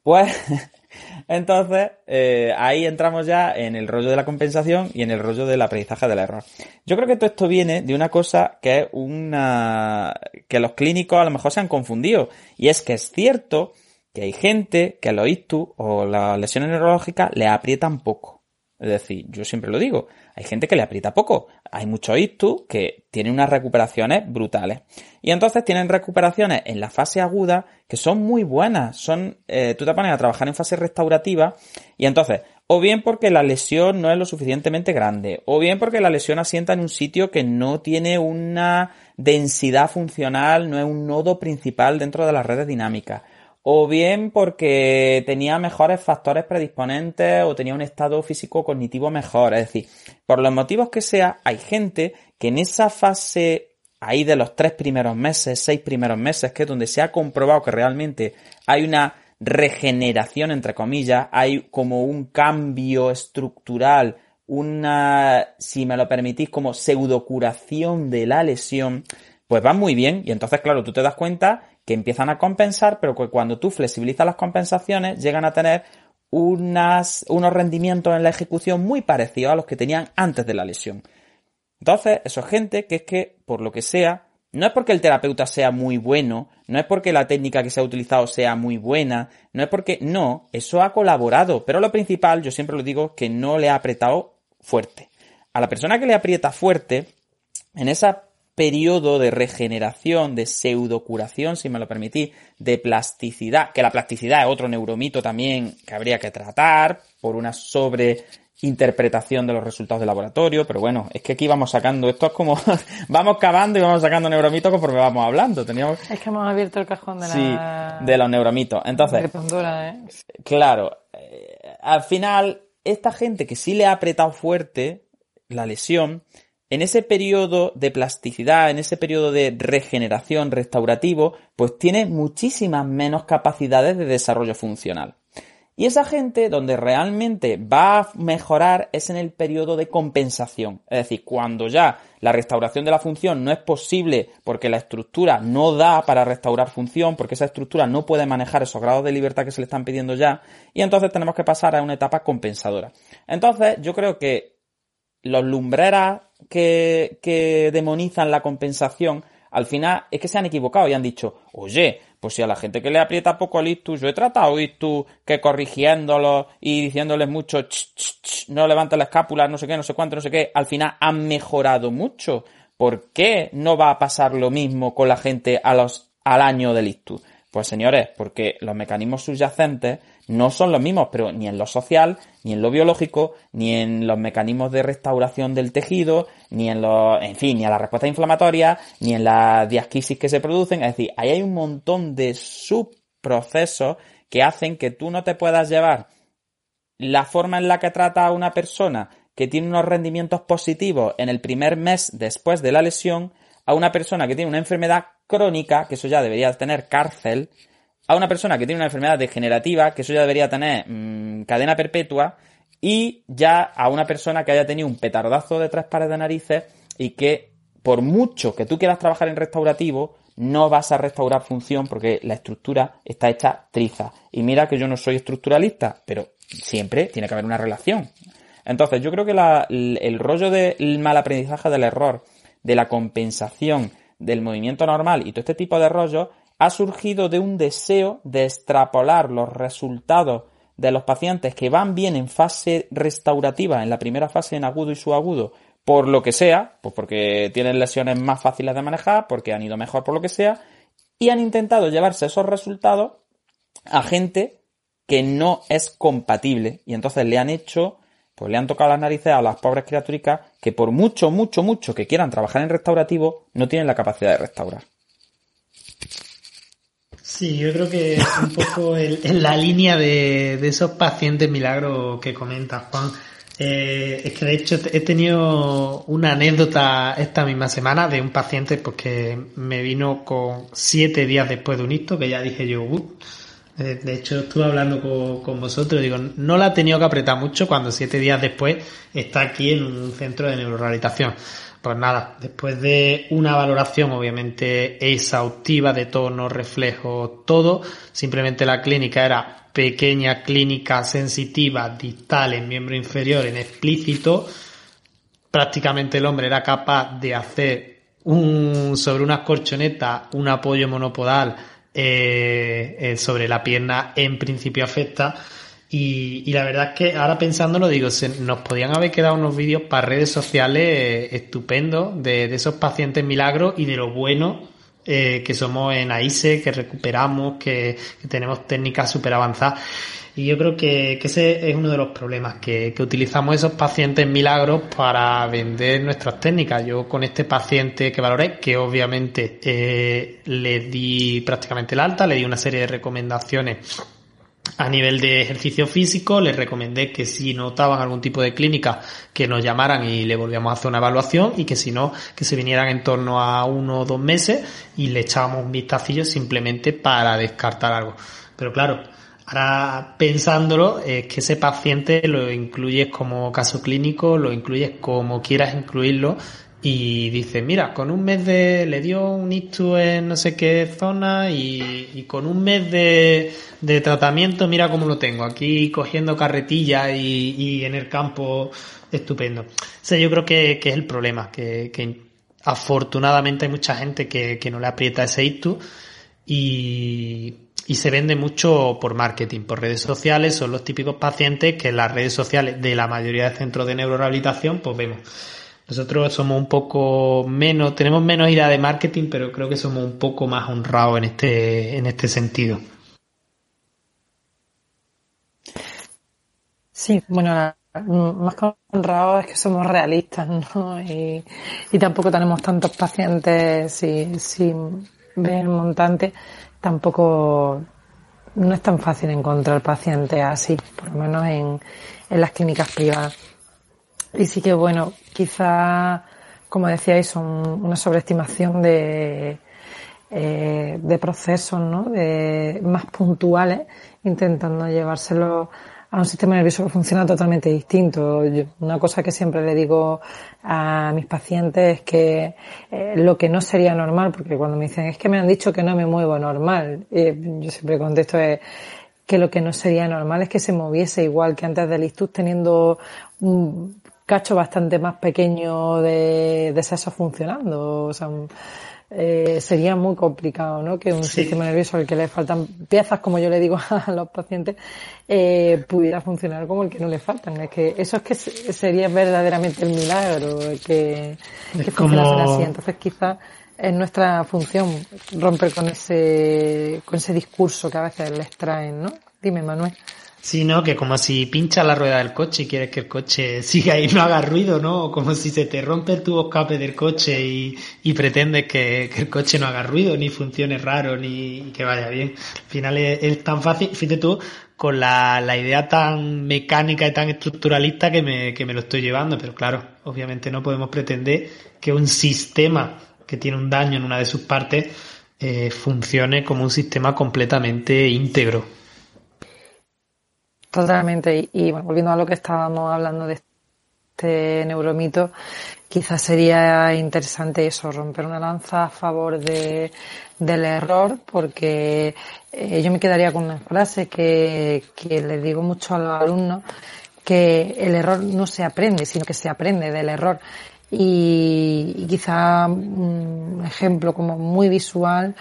pues [laughs] entonces eh, ahí entramos ya en el rollo de la compensación y en el rollo del aprendizaje del error. Yo creo que todo esto viene de una cosa que es una que los clínicos a lo mejor se han confundido y es que es cierto que hay gente que los ictus o las lesiones neurológicas le aprietan poco. Es decir, yo siempre lo digo, hay gente que le aprieta poco. Hay muchos ictus que tienen unas recuperaciones brutales. Y entonces tienen recuperaciones en la fase aguda que son muy buenas. Son, eh, tú te pones a trabajar en fase restaurativa y entonces, o bien porque la lesión no es lo suficientemente grande, o bien porque la lesión asienta en un sitio que no tiene una densidad funcional, no es un nodo principal dentro de las redes dinámicas o bien porque tenía mejores factores predisponentes o tenía un estado físico cognitivo mejor. Es decir, por los motivos que sea, hay gente que en esa fase ahí de los tres primeros meses, seis primeros meses, que es donde se ha comprobado que realmente hay una regeneración, entre comillas, hay como un cambio estructural, una, si me lo permitís, como pseudocuración de la lesión, pues va muy bien y entonces, claro, tú te das cuenta que empiezan a compensar, pero que cuando tú flexibilizas las compensaciones llegan a tener unos rendimientos en la ejecución muy parecidos a los que tenían antes de la lesión. Entonces, eso es gente que es que, por lo que sea, no es porque el terapeuta sea muy bueno, no es porque la técnica que se ha utilizado sea muy buena, no es porque, no, eso ha colaborado, pero lo principal, yo siempre lo digo, que no le ha apretado fuerte. A la persona que le aprieta fuerte, en esa periodo de regeneración, de pseudocuración, si me lo permitís, de plasticidad, que la plasticidad es otro neuromito también que habría que tratar por una sobreinterpretación de los resultados de laboratorio, pero bueno, es que aquí vamos sacando, esto es como, [laughs] vamos cavando y vamos sacando neuromitos conforme vamos hablando. Teníamos... Es que hemos abierto el cajón de la... De los neuromitos. Entonces, ¿eh? claro, eh, al final, esta gente que sí le ha apretado fuerte la lesión, en ese periodo de plasticidad, en ese periodo de regeneración restaurativo, pues tiene muchísimas menos capacidades de desarrollo funcional. Y esa gente donde realmente va a mejorar es en el periodo de compensación. Es decir, cuando ya la restauración de la función no es posible porque la estructura no da para restaurar función, porque esa estructura no puede manejar esos grados de libertad que se le están pidiendo ya, y entonces tenemos que pasar a una etapa compensadora. Entonces, yo creo que los lumbreras que, demonizan la compensación, al final es que se han equivocado y han dicho, oye, pues si a la gente que le aprieta poco el ictus, yo he tratado ictus que corrigiéndolo y diciéndoles mucho, no levanta la escápula, no sé qué, no sé cuánto, no sé qué, al final han mejorado mucho. ¿Por qué no va a pasar lo mismo con la gente a los, al año del ictus? Pues señores, porque los mecanismos subyacentes no son los mismos, pero ni en lo social, ni en lo biológico, ni en los mecanismos de restauración del tejido, ni en lo, en fin, ni a la respuesta inflamatoria, ni en la diasquisis que se producen. Es decir, ahí hay un montón de subprocesos que hacen que tú no te puedas llevar la forma en la que trata a una persona que tiene unos rendimientos positivos en el primer mes después de la lesión a una persona que tiene una enfermedad crónica, que eso ya debería tener cárcel, a una persona que tiene una enfermedad degenerativa, que eso ya debería tener mm, cadena perpetua, y ya a una persona que haya tenido un petardazo de tres pares de narices y que por mucho que tú quieras trabajar en restaurativo, no vas a restaurar función porque la estructura está hecha triza. Y mira que yo no soy estructuralista, pero siempre tiene que haber una relación. Entonces, yo creo que el rollo del mal aprendizaje del error, de la compensación, del movimiento normal y todo este tipo de rollos ha surgido de un deseo de extrapolar los resultados de los pacientes que van bien en fase restaurativa, en la primera fase en agudo y subagudo, por lo que sea, pues porque tienen lesiones más fáciles de manejar, porque han ido mejor por lo que sea, y han intentado llevarse esos resultados a gente que no es compatible, y entonces le han hecho, pues le han tocado las narices a las pobres criaturicas que por mucho, mucho, mucho que quieran trabajar en restaurativo, no tienen la capacidad de restaurar. Sí, yo creo que es un poco en la línea de, de, esos pacientes milagros que comentas, Juan. Eh, es que de hecho he tenido una anécdota esta misma semana de un paciente pues, me vino con siete días después de un hito que ya dije yo, uh, de hecho, estuve hablando con, con, vosotros, digo, no la ha tenido que apretar mucho cuando siete días después está aquí en un centro de neurorehabilitación. Pues nada, después de una valoración obviamente exhaustiva de tono, reflejo, todo, simplemente la clínica era pequeña clínica sensitiva distal en miembro inferior en explícito, prácticamente el hombre era capaz de hacer un, sobre unas corchonetas un apoyo monopodal eh, eh, sobre la pierna en principio afecta. Y, la verdad es que ahora pensándolo digo, se, nos podían haber quedado unos vídeos para redes sociales eh, estupendos de, esos pacientes milagros y de lo bueno eh, que somos en AISE, que recuperamos, que, tenemos técnicas súper avanzadas. Y yo creo que, ese es uno de los problemas, que, que, utilizamos esos pacientes milagros para vender nuestras técnicas. Yo con este paciente que valoré, que obviamente eh, le di prácticamente el alta, le di una serie de recomendaciones a nivel de ejercicio físico, les recomendé que si notaban algún tipo de clínica, que nos llamaran y le volvíamos a hacer una evaluación y que si no, que se vinieran en torno a uno o dos meses y le echábamos un vistacillo simplemente para descartar algo. Pero claro, Ahora pensándolo, es que ese paciente lo incluyes como caso clínico, lo incluyes como quieras incluirlo y dices, mira, con un mes de, le dio un ictus en no sé qué zona y, y con un mes de, de, tratamiento, mira cómo lo tengo, aquí cogiendo carretilla y, y en el campo, estupendo. O sea, yo creo que, que es el problema, que, que afortunadamente hay mucha gente que, que no le aprieta ese ictus y y se vende mucho por marketing, por redes sociales, son los típicos pacientes que en las redes sociales de la mayoría de centros de neurorehabilitación pues vemos. Nosotros somos un poco menos, tenemos menos idea de marketing, pero creo que somos un poco más honrados en este, en este sentido. Sí, bueno, más que honrados es que somos realistas, ¿no? Y, y tampoco tenemos tantos pacientes si, si ven el montante tampoco no es tan fácil encontrar pacientes así, por lo menos en, en las clínicas privadas. Y sí que bueno, quizá, como decíais, son una sobreestimación de, eh, de procesos, ¿no? De, más puntuales, intentando llevárselo a un sistema nervioso que funciona totalmente distinto. una cosa que siempre le digo a mis pacientes es que eh, lo que no sería normal, porque cuando me dicen es que me han dicho que no me muevo normal, eh, yo siempre contesto es que lo que no sería normal es que se moviese igual que antes del ictus teniendo un cacho bastante más pequeño de, de seso funcionando. O sea, eh, sería muy complicado, ¿no? Que un sistema nervioso al que le faltan piezas, como yo le digo [laughs] a los pacientes, eh, pudiera funcionar como el que no le faltan. Es que eso es que sería verdaderamente el milagro que, que funcionase así. Entonces quizás es nuestra función romper con ese, con ese discurso que a veces les traen, ¿no? Dime, Manuel. Sí, ¿no? Que como si pinchas la rueda del coche y quieres que el coche [laughs] siga y no haga ruido, ¿no? O como si se te rompe el tubo escape del coche y, y pretendes que, que, el coche no haga ruido, ni funcione raro, ni que vaya bien. Al final es, es tan fácil, fíjate tú, con la, la, idea tan mecánica y tan estructuralista que me, que me lo estoy llevando, pero claro, obviamente no podemos pretender que un sistema que tiene un daño en una de sus partes eh, funcione como un sistema completamente íntegro. Totalmente. Y, bueno, volviendo a lo que estábamos hablando de este neuromito, quizás sería interesante eso, romper una lanza a favor de, del error, porque eh, yo me quedaría con una frase que, que les digo mucho a los alumnos, que el error no se aprende, sino que se aprende del error. Y, y quizá un ejemplo como muy visual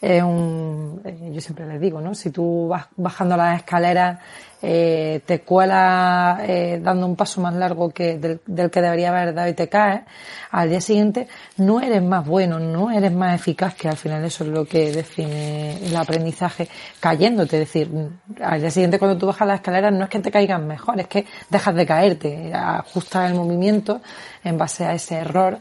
es un, eh, yo siempre les digo, ¿no? Si tú vas bajando las escaleras eh, te cuela eh, dando un paso más largo que del, que debería haber dado y te caes, al día siguiente no eres más bueno, no eres más eficaz, que al final eso es lo que define el aprendizaje, cayéndote. Es decir, al día siguiente cuando tú bajas las escaleras no es que te caigas mejor, es que dejas de caerte, ajustas el movimiento en base a ese error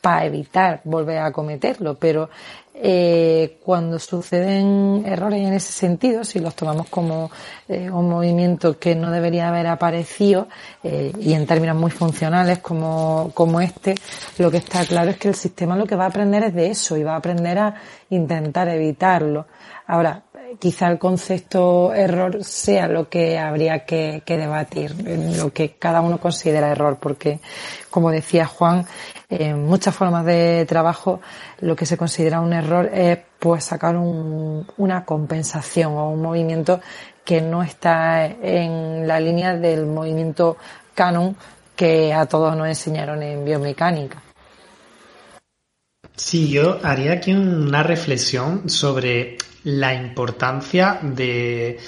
para evitar volver a cometerlo, pero eh, cuando suceden errores en ese sentido, si los tomamos como eh, un movimiento que no debería haber aparecido, eh, y en términos muy funcionales como, como este, lo que está claro es que el sistema lo que va a aprender es de eso y va a aprender a intentar evitarlo. Ahora, quizá el concepto error sea lo que habría que, debatir, lo que cada uno considera error, porque, como decía Juan, en muchas formas de trabajo lo que se considera un error es pues sacar una compensación o un movimiento que no está en la línea del movimiento canon que a todos nos enseñaron en biomecánica. Sí, yo haría aquí una reflexión sobre la importancia de,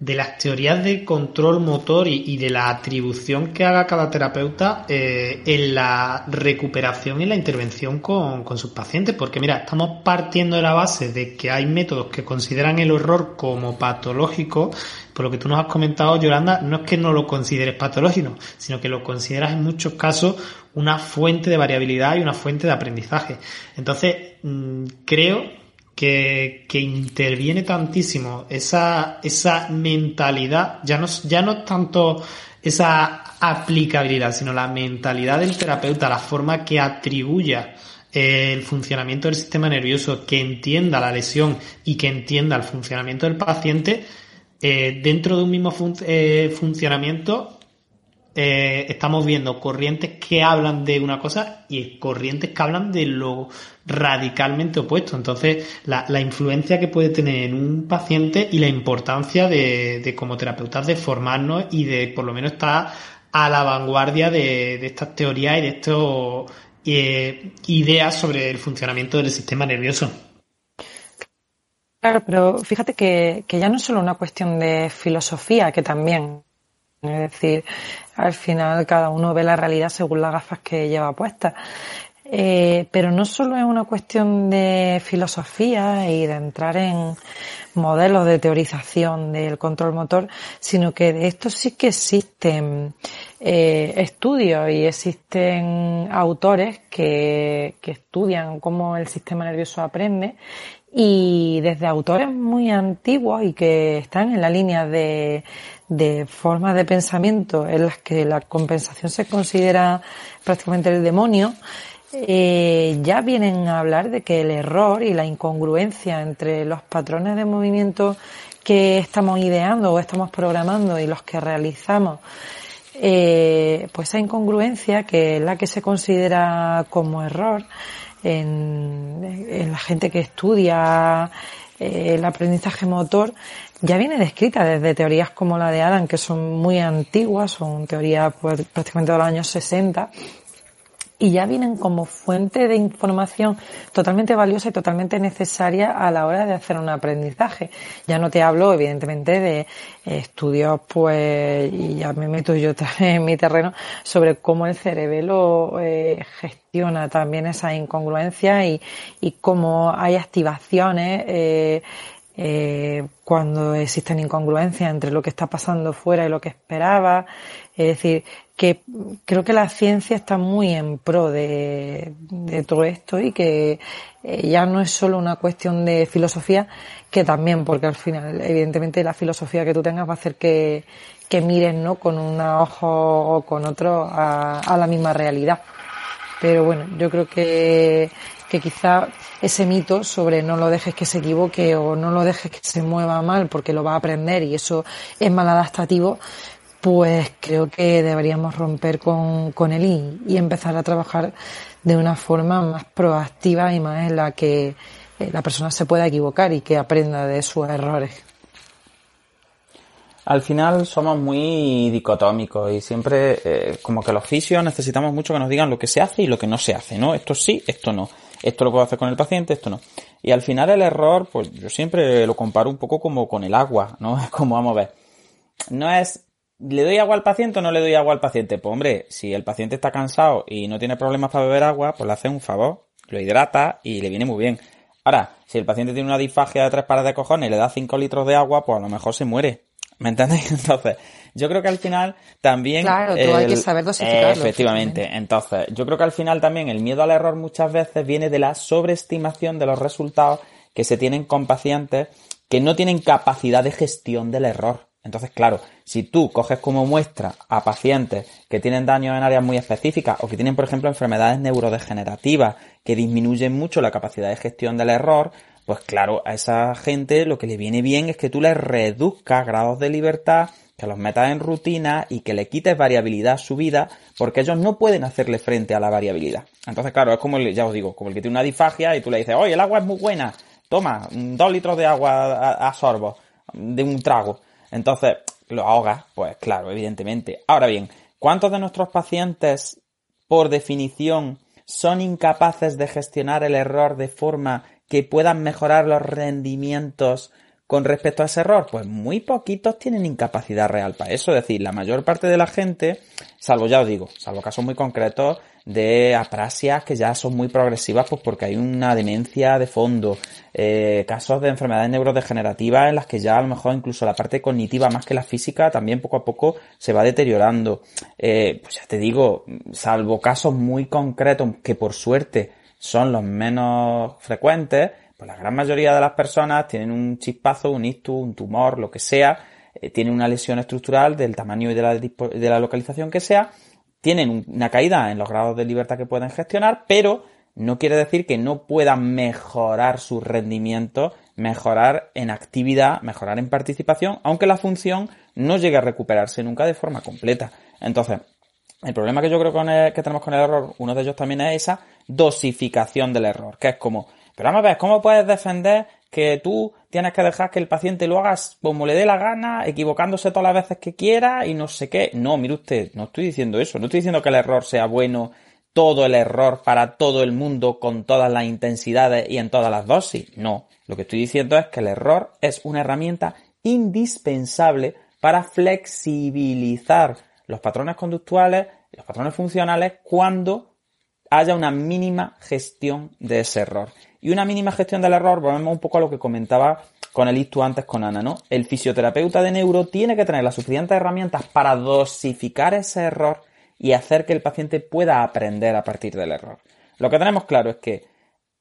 las teorías de control motor y, de la atribución que haga cada terapeuta eh, en la recuperación y la intervención con, con, sus pacientes. Porque mira, estamos partiendo de la base de que hay métodos que consideran el horror como patológico. Por lo que tú nos has comentado, Yolanda, no es que no lo consideres patológico, sino que lo consideras en muchos casos una fuente de variabilidad y una fuente de aprendizaje. Entonces, mm, creo que, que interviene tantísimo esa, esa mentalidad, ya no, ya no tanto esa aplicabilidad, sino la mentalidad del terapeuta, la forma que atribuya eh, el funcionamiento del sistema nervioso, que entienda la lesión y que entienda el funcionamiento del paciente, eh, dentro de un mismo eh, funcionamiento eh, estamos viendo corrientes que hablan de una cosa y corrientes que hablan de lo radicalmente opuesto. Entonces, la, influencia que puede tener en un paciente y la importancia de, como terapeutas de formarnos y de por lo menos estar a la vanguardia de, estas teorías y de estas eh, ideas sobre el funcionamiento del sistema nervioso. Claro, pero fíjate que, que ya no es solo una cuestión de filosofía, que también es decir, al final cada uno ve la realidad según las gafas que lleva puestas. Eh, pero no solo es una cuestión de filosofía y de entrar en modelos de teorización del control motor, sino que de esto sí que existen eh, estudios y existen autores que, que estudian cómo el sistema nervioso aprende y desde autores muy antiguos y que están en la línea de, de formas de pensamiento en las que la compensación se considera prácticamente el demonio, eh, ya vienen a hablar de que el error y la incongruencia entre los patrones de movimiento que estamos ideando o estamos programando y los que realizamos, eh, pues esa incongruencia que es la que se considera como error en, en la gente que estudia eh, el aprendizaje motor ya viene descrita desde teorías como la de Adam, que son muy antiguas, son teorías pues, prácticamente de los años 60, y ya vienen como fuente de información totalmente valiosa y totalmente necesaria a la hora de hacer un aprendizaje. Ya no te hablo, evidentemente, de estudios, pues, y ya me meto yo [laughs] en mi terreno, sobre cómo el cerebelo eh, gestiona también esa incongruencia y, y cómo hay activaciones eh, eh, cuando existen incongruencias entre lo que está pasando fuera y lo que esperaba. Es decir, que creo que la ciencia está muy en pro de, todo esto y que eh, ya no es solo una cuestión de filosofía, que también, porque al final, evidentemente, la filosofía que tú tengas va a hacer que, que mires, ¿no? Con un ojo o con otro a, a la misma realidad. Pero bueno, yo creo que, que quizá ese mito sobre no lo dejes que se equivoque o no lo dejes que se mueva mal porque lo va a aprender y eso es mal adaptativo, pues creo que deberíamos romper con, con él y, empezar a trabajar de una forma más proactiva y más en la que eh, la persona se pueda equivocar y que aprenda de sus errores. Al final somos muy dicotómicos y siempre eh, como que los fisios necesitamos mucho que nos digan lo que se hace y lo que no se hace, ¿no? Esto sí, esto no. Esto lo puedo hacer con el paciente, esto no. Y al final el error, pues yo siempre lo comparo un poco como con el agua, ¿no? [laughs] Como vamos a ver. No es ¿Le doy agua al paciente o no le doy agua al paciente? Pues hombre, si el paciente está cansado y no tiene problemas para beber agua, pues le hace un favor, lo hidrata y le viene muy bien. Ahora, si el paciente tiene una disfagia de tres pares de cojones y le da cinco litros de agua, pues a lo mejor se muere. ¿Me entendéis? [laughs] Entonces, yo creo que al final también... Claro, tú hay que saber dosificarlo. Efectivamente. Entonces, yo creo que al final también el miedo al error muchas veces viene de la sobreestimación de los resultados que se tienen con pacientes que no tienen capacidad de gestión del error. Entonces, claro, si tú coges como muestra a pacientes que tienen daños en áreas muy específicas o que tienen, por ejemplo, enfermedades neurodegenerativas que disminuyen mucho la capacidad de gestión del error, pues claro, a esa gente lo que le viene bien es que tú les reduzcas grados de libertad, que los metas en rutina y que le quites variabilidad a su vida, porque ellos no pueden hacerle frente a la variabilidad. Entonces, claro, es como, el, ya os digo, como el que tiene una disfagia y tú le dices, oye, el agua es muy buena, toma, dos litros de agua a, sorbo, de un trago. Entonces, lo ahogas, pues claro, evidentemente. Ahora bien, ¿cuántos de nuestros pacientes, por definición, son incapaces de gestionar el error de forma que puedan mejorar los rendimientos con respecto a ese error? Pues muy poquitos tienen incapacidad real para eso. Es decir, la mayor parte de la gente, salvo ya os digo, salvo casos muy concretos de aprasias que ya son muy progresivas, pues porque hay una demencia de fondo, eh, casos de enfermedades neurodegenerativas en las que ya a lo mejor incluso la parte cognitiva más que la física también poco a poco se va deteriorando. Eh, pues ya te digo, salvo casos muy concretos que por suerte son los menos frecuentes, pues la gran mayoría de las personas tienen un chispazo, un ictus, un tumor, lo que sea, eh, tienen una lesión estructural del tamaño y de la, de la localización que sea, tienen una caída en los grados de libertad que pueden gestionar, pero no quiere decir que no puedan mejorar su rendimiento, mejorar en actividad, mejorar en participación, aunque la función no llegue a recuperarse nunca de forma completa. Entonces, el problema que yo creo que tenemos con el error, uno de ellos también es esa dosificación del error, que es como, pero vamos a ver, ¿cómo puedes defender que tú tienes que dejar que el paciente lo hagas como le dé la gana, equivocándose todas las veces que quiera y no sé qué? No, mire usted, no estoy diciendo eso, no estoy diciendo que el error sea bueno, todo el error para todo el mundo con todas las intensidades y en todas las dosis. No, lo que estoy diciendo es que el error es una herramienta indispensable para flexibilizar los patrones conductuales, los patrones funcionales cuando haya una mínima gestión de ese error. Y una mínima gestión del error, volvemos un poco a lo que comentaba con el ictu antes con Ana, ¿no? El fisioterapeuta de neuro tiene que tener las suficientes herramientas para dosificar ese error y hacer que el paciente pueda aprender a partir del error. Lo que tenemos claro es que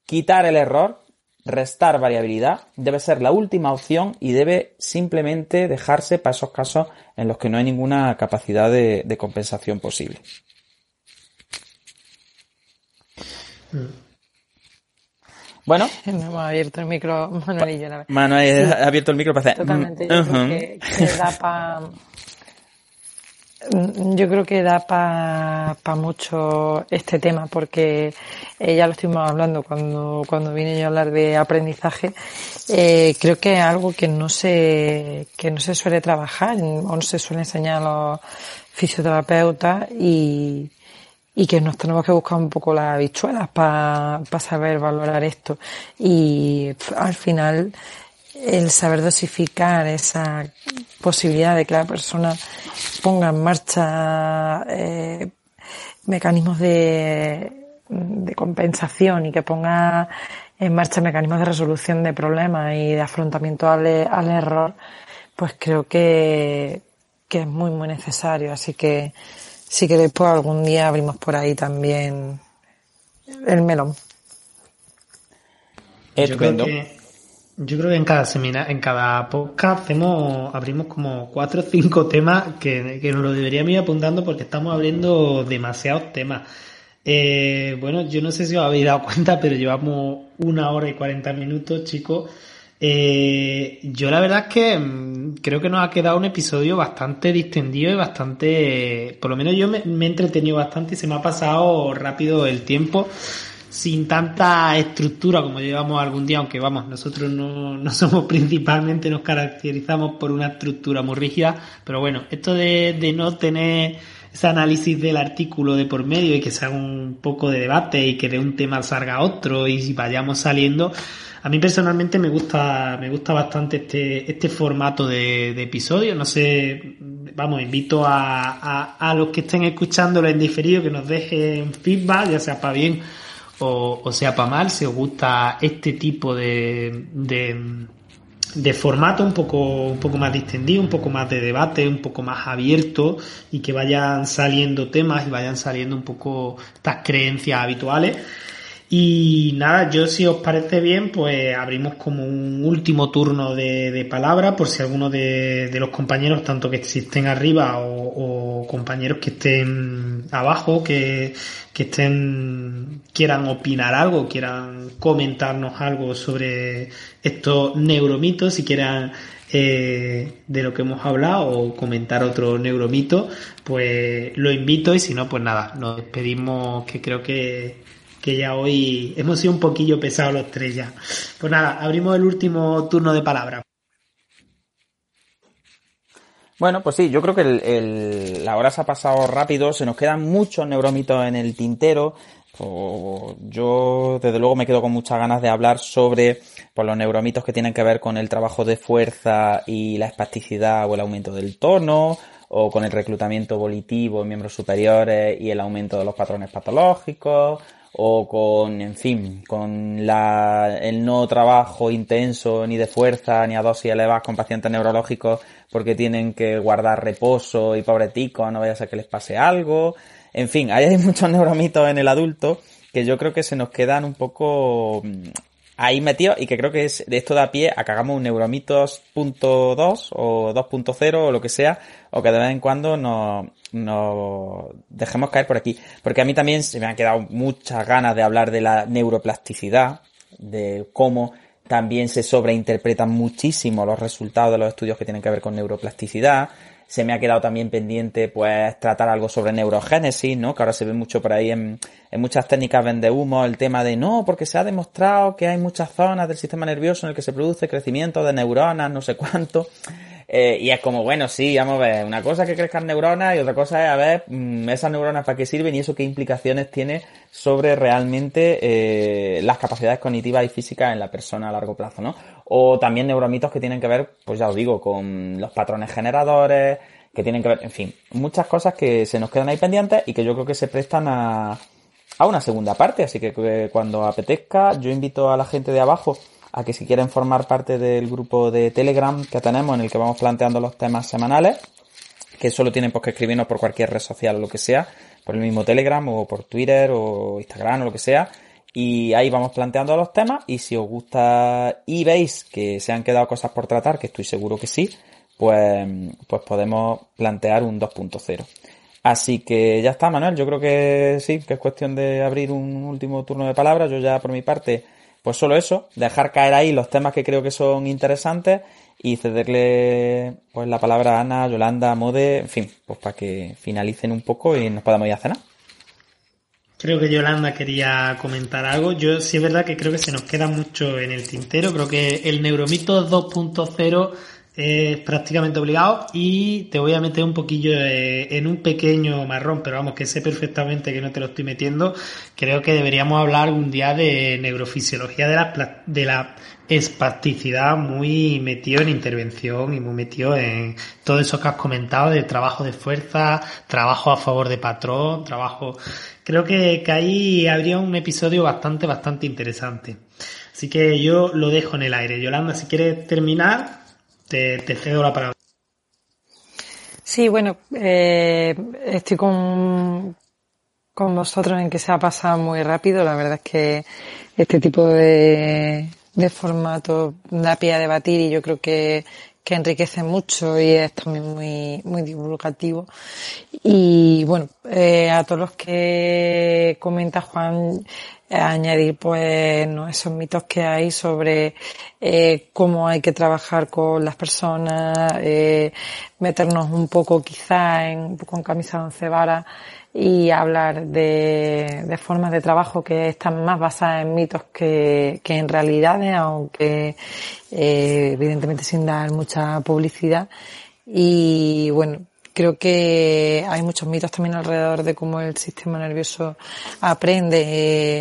quitar el error, restar variabilidad, debe ser la última opción y debe simplemente dejarse para esos casos en los que no hay ninguna capacidad de, de compensación posible. Bueno. [laughs] No hemos abierto el micro, Manuel y yo, la Manuel ha abierto el micro para hacer. Totalmente. Yo creo que, da para. [laughs] Yo creo que da para pa mucho este tema, porque eh, ya lo estuvimos hablando cuando, cuando vine yo a hablar de aprendizaje. Eh, creo que es algo que no se, que no se suele trabajar o no se suele enseñar a los fisioterapeutas y, y que nos tenemos que buscar un poco las habichuelas para saber valorar esto. Y al final, el saber dosificar esa posibilidad de que la persona ponga en marcha eh, mecanismos de, de compensación y que ponga en marcha mecanismos de resolución de problemas y de afrontamiento al, al error, pues creo que, que es muy, muy necesario. Así que si queréis, pues algún día abrimos por ahí también el melón. Yo creo, que, yo creo que en cada semana, en cada podcast hacemos, abrimos como cuatro o cinco temas que, que nos lo deberíamos ir apuntando porque estamos abriendo demasiados temas. Eh, bueno, yo no sé si os habéis dado cuenta, pero llevamos una hora y cuarenta minutos, chicos. Eh, yo la verdad es que mm, creo que nos ha quedado un episodio bastante distendido y bastante, por lo menos yo me, he entretenido bastante y se me ha pasado rápido el tiempo sin tanta estructura como llevamos algún día, aunque vamos, nosotros no, [laughs] somos principalmente, nos caracterizamos por una estructura muy rígida, pero bueno, esto de, no tener ese análisis del artículo de por medio y que sea un poco de debate y que de un tema salga otro y vayamos saliendo, a mí personalmente me gusta, me gusta bastante este, este formato de, episodio. No sé, vamos, invito a, a, los que estén escuchándolo en diferido que nos dejen feedback, ya sea para bien o, o sea para mal, si os gusta este tipo de, de de formato un poco, un poco más distendido, un poco más de debate, un poco más abierto y que vayan saliendo temas y vayan saliendo un poco estas creencias habituales. Y nada, yo si os parece bien, pues abrimos como un último turno de, de palabra por si alguno de, los compañeros, tanto que estén arriba o, compañeros que estén abajo, que, que estén, quieran opinar algo, quieran comentarnos algo sobre estos neuromitos, si quieran eh, de lo que hemos hablado o comentar otro neuromito, pues lo invito y si no, pues nada, nos despedimos que creo que que ya hoy hemos sido un poquillo pesados los tres ya. Pues nada, abrimos el último turno de palabra. Bueno, pues sí, yo creo que la hora se ha pasado rápido, se nos quedan muchos neuromitos en el tintero. yo, desde luego, me quedo con muchas ganas de hablar sobre pues, los neuromitos que tienen que ver con el trabajo de fuerza y la espasticidad o el aumento del tono, o con el reclutamiento volitivo en miembros superiores y el aumento de los patrones patológicos, o con, en fin, con la, el no trabajo intenso ni de fuerza ni a dosis elevadas con pacientes neurológicos porque tienen que guardar reposo y pobre tico, no vaya a ser que les pase algo. En fin, hay [laughs] muchos neuromitos en el adulto que yo creo que se nos quedan un poco ahí metido y que creo que es de esto da pie a que hagamos un Neuromitos.2 o 2.0 o lo que sea, o que de vez en cuando nos, nos dejemos caer por aquí. Porque a mí también se me han quedado muchas ganas de hablar de la neuroplasticidad, de cómo también se sobreinterpretan muchísimo los resultados de los estudios que tienen que ver con neuroplasticidad, se me ha quedado también pendiente pues tratar algo sobre neurogénesis, ¿no? Que ahora se ve mucho por ahí en, en muchas técnicas vende humo el tema de no, porque se ha demostrado que hay muchas zonas del sistema nervioso en el que se produce crecimiento de neuronas, no sé cuánto. Eh, y es como, bueno, sí, vamos a ver, una cosa es que crezcan neuronas y otra cosa es a ver mm, esas neuronas para qué sirven y eso qué implicaciones tiene sobre realmente eh, las capacidades cognitivas y físicas en la persona a largo plazo, ¿no? O también neuromitos que tienen que ver, pues ya os digo, con los patrones generadores, que tienen que ver, en fin, muchas cosas que se nos quedan ahí pendientes y que yo creo que se prestan a, a una segunda parte, así que cuando apetezca, yo invito a la gente de abajo a que si quieren formar parte del grupo de Telegram que tenemos en el que vamos planteando los temas semanales, que solo tienen pues, que escribirnos por cualquier red social o lo que sea, por el mismo Telegram o por Twitter o Instagram o lo que sea, y ahí vamos planteando los temas y si os gusta y veis que se han quedado cosas por tratar, que estoy seguro que sí, pues, pues podemos plantear un 2.0. Así que ya está, Manuel. Yo creo que sí, que es cuestión de abrir un último turno de palabras. Yo ya por mi parte pues solo eso, dejar caer ahí los temas que creo que son interesantes y cederle pues la palabra a Ana, Yolanda, Mode, en fin, pues para que finalicen un poco y nos podamos ir a cenar. Creo que Yolanda quería comentar algo. Yo sí es verdad que creo que se nos queda mucho en el tintero. Creo que el Neuromito 2.0 es prácticamente obligado y te voy a meter un poquillo en un pequeño marrón, pero vamos, que sé perfectamente que no te lo estoy metiendo. Creo que deberíamos hablar algún día de neurofisiología de la, de la espasticidad muy metido en intervención y muy metido en todo eso que has comentado de trabajo de fuerza, trabajo a favor de patrón, trabajo... Creo que, que ahí habría un episodio bastante, bastante interesante. Así que yo lo dejo en el aire. Yolanda, si quieres terminar, te, cedo la palabra. Sí, bueno, eh, estoy con, con vosotros en que se ha pasado muy rápido. La verdad es que este tipo de, de formato da pie a debatir y yo creo que, que enriquece mucho y es también muy, muy divulgativo. Y bueno, eh, a todos los que comenta Juan, añadir pues ¿no? esos mitos que hay sobre eh, cómo hay que trabajar con las personas, eh, meternos un poco quizá en, un poco en camisa de once varas y hablar de, de, formas de trabajo que están más basadas en mitos que, que en realidades, aunque eh, evidentemente sin dar mucha publicidad. Y bueno, creo que hay muchos mitos también alrededor de cómo el sistema nervioso aprende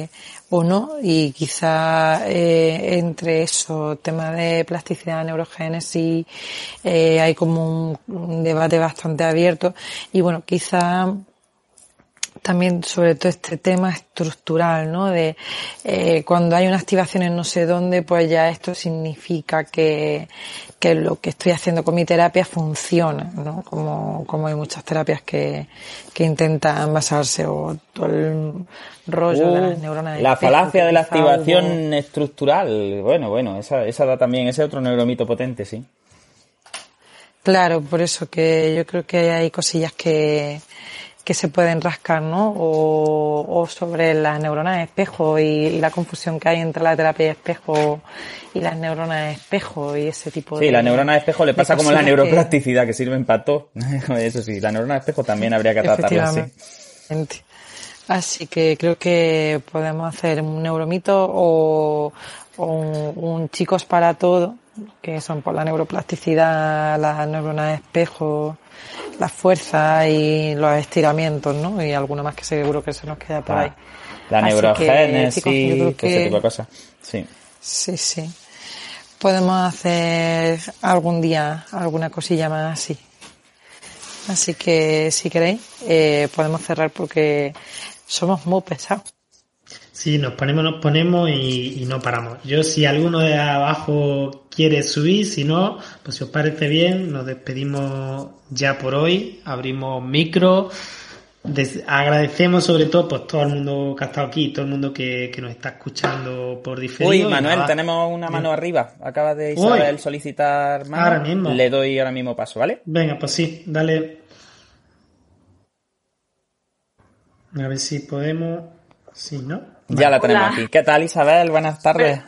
eh, o no y quizá eh, entre eso tema de plasticidad neurogénesis eh, hay como un, debate bastante abierto. Y bueno quizá también sobre todo este tema estructural, ¿no? De eh, cuando hay una activación en no sé dónde, pues ya esto significa que, que lo que estoy haciendo con mi terapia funciona, ¿no? Como, como hay muchas terapias que, que intentan basarse o todo el rollo de las uh, neuronas. La falacia de la activación estructural, bueno, bueno, esa, esa da también, ese otro neuromito potente, sí. Claro, por eso que yo creo que hay cosillas que, que se pueden rascar, ¿no? O, sobre las neuronas de espejo y, la confusión que hay entre la terapia de espejo y las neuronas de espejo y ese tipo de... Sí, la neurona de espejo le pasa como la neuroplasticidad, que, sirven para todo. [laughs] Eso sí, la neurona de espejo también habría que tratarla así. Así que creo que podemos hacer un neuromito o, un, chicos para todo, que son por la neuroplasticidad, las neuronas de espejo, la fuerza y los estiramientos, ¿no? Y alguno más que seguro que se nos queda por ahí. La neurogénesis, ese tipo de cosas. Sí. Sí, sí. Podemos hacer algún día alguna cosilla más así. Así que si queréis, eh, podemos cerrar porque somos muy pesados. Sí, nos ponemos, nos ponemos y, no paramos. Yo si alguno de abajo quiere subir, si no, pues si os parece bien, nos despedimos ya por hoy, abrimos micro. agradecemos sobre todo pues todo el mundo que ha estado aquí, todo el mundo que, nos está escuchando por diferente. Uy, Manuel, tenemos una mano arriba. Acaba de Isabel solicitar mano. Ahora mismo. Le doy ahora mismo paso, ¿vale? Venga, pues sí, dale. A ver si podemos. Sí, ¿no? Ya la tenemos aquí. ¿Qué tal, Isabel? Buenas tardes.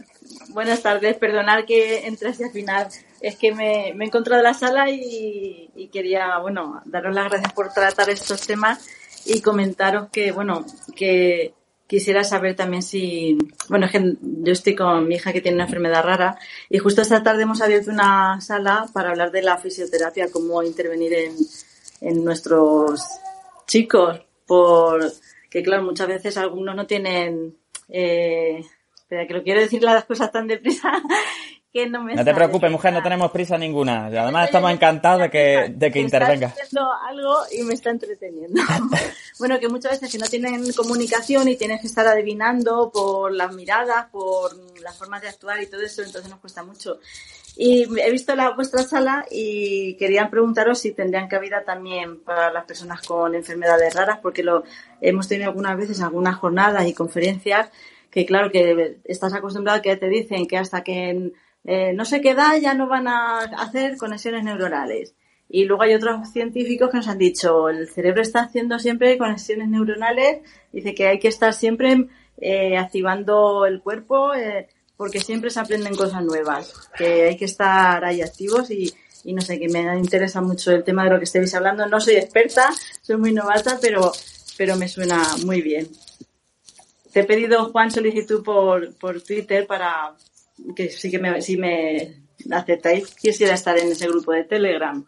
Buenas tardes, perdonad que entré hacia el final. Es que me, me he encontrado en la sala y, quería, bueno, daros las gracias por tratar estos temas y comentaros que, bueno, que quisiera saber también si, bueno, es que yo estoy con mi hija que tiene una enfermedad rara y justo esta tarde hemos abierto una sala para hablar de la fisioterapia, cómo intervenir en, en nuestros chicos por que claro, muchas veces algunos no tienen, eh, que lo quiero decir las cosas tan deprisa que no me No te preocupes, mujer, no tenemos prisa ninguna. Además estamos encantados de que, de que intervenga. haciendo algo y me está entreteniendo. [laughs] bueno, que muchas veces si no tienen comunicación y tienes que estar adivinando por las miradas, por las formas de actuar y todo eso, entonces nos cuesta mucho. Y he visto la, vuestra sala y quería preguntaros si tendrían cabida también para las personas con enfermedades raras, porque lo hemos tenido algunas veces algunas jornadas y conferencias que claro que estás acostumbrado a que te dicen que hasta que eh, no se queda ya no van a hacer conexiones neuronales. Y luego hay otros científicos que nos han dicho, el cerebro está haciendo siempre conexiones neuronales, dice que hay que estar siempre eh, activando el cuerpo, eh, porque siempre se aprenden cosas nuevas, que hay que estar ahí activos y, y no sé, que me interesa mucho el tema de lo que estéis hablando. No soy experta, soy muy novata, pero, pero me suena muy bien. Te he pedido, Juan, solicitud por, por Twitter para que sí que me, si me aceptáis, quisiera estar en ese grupo de Telegram.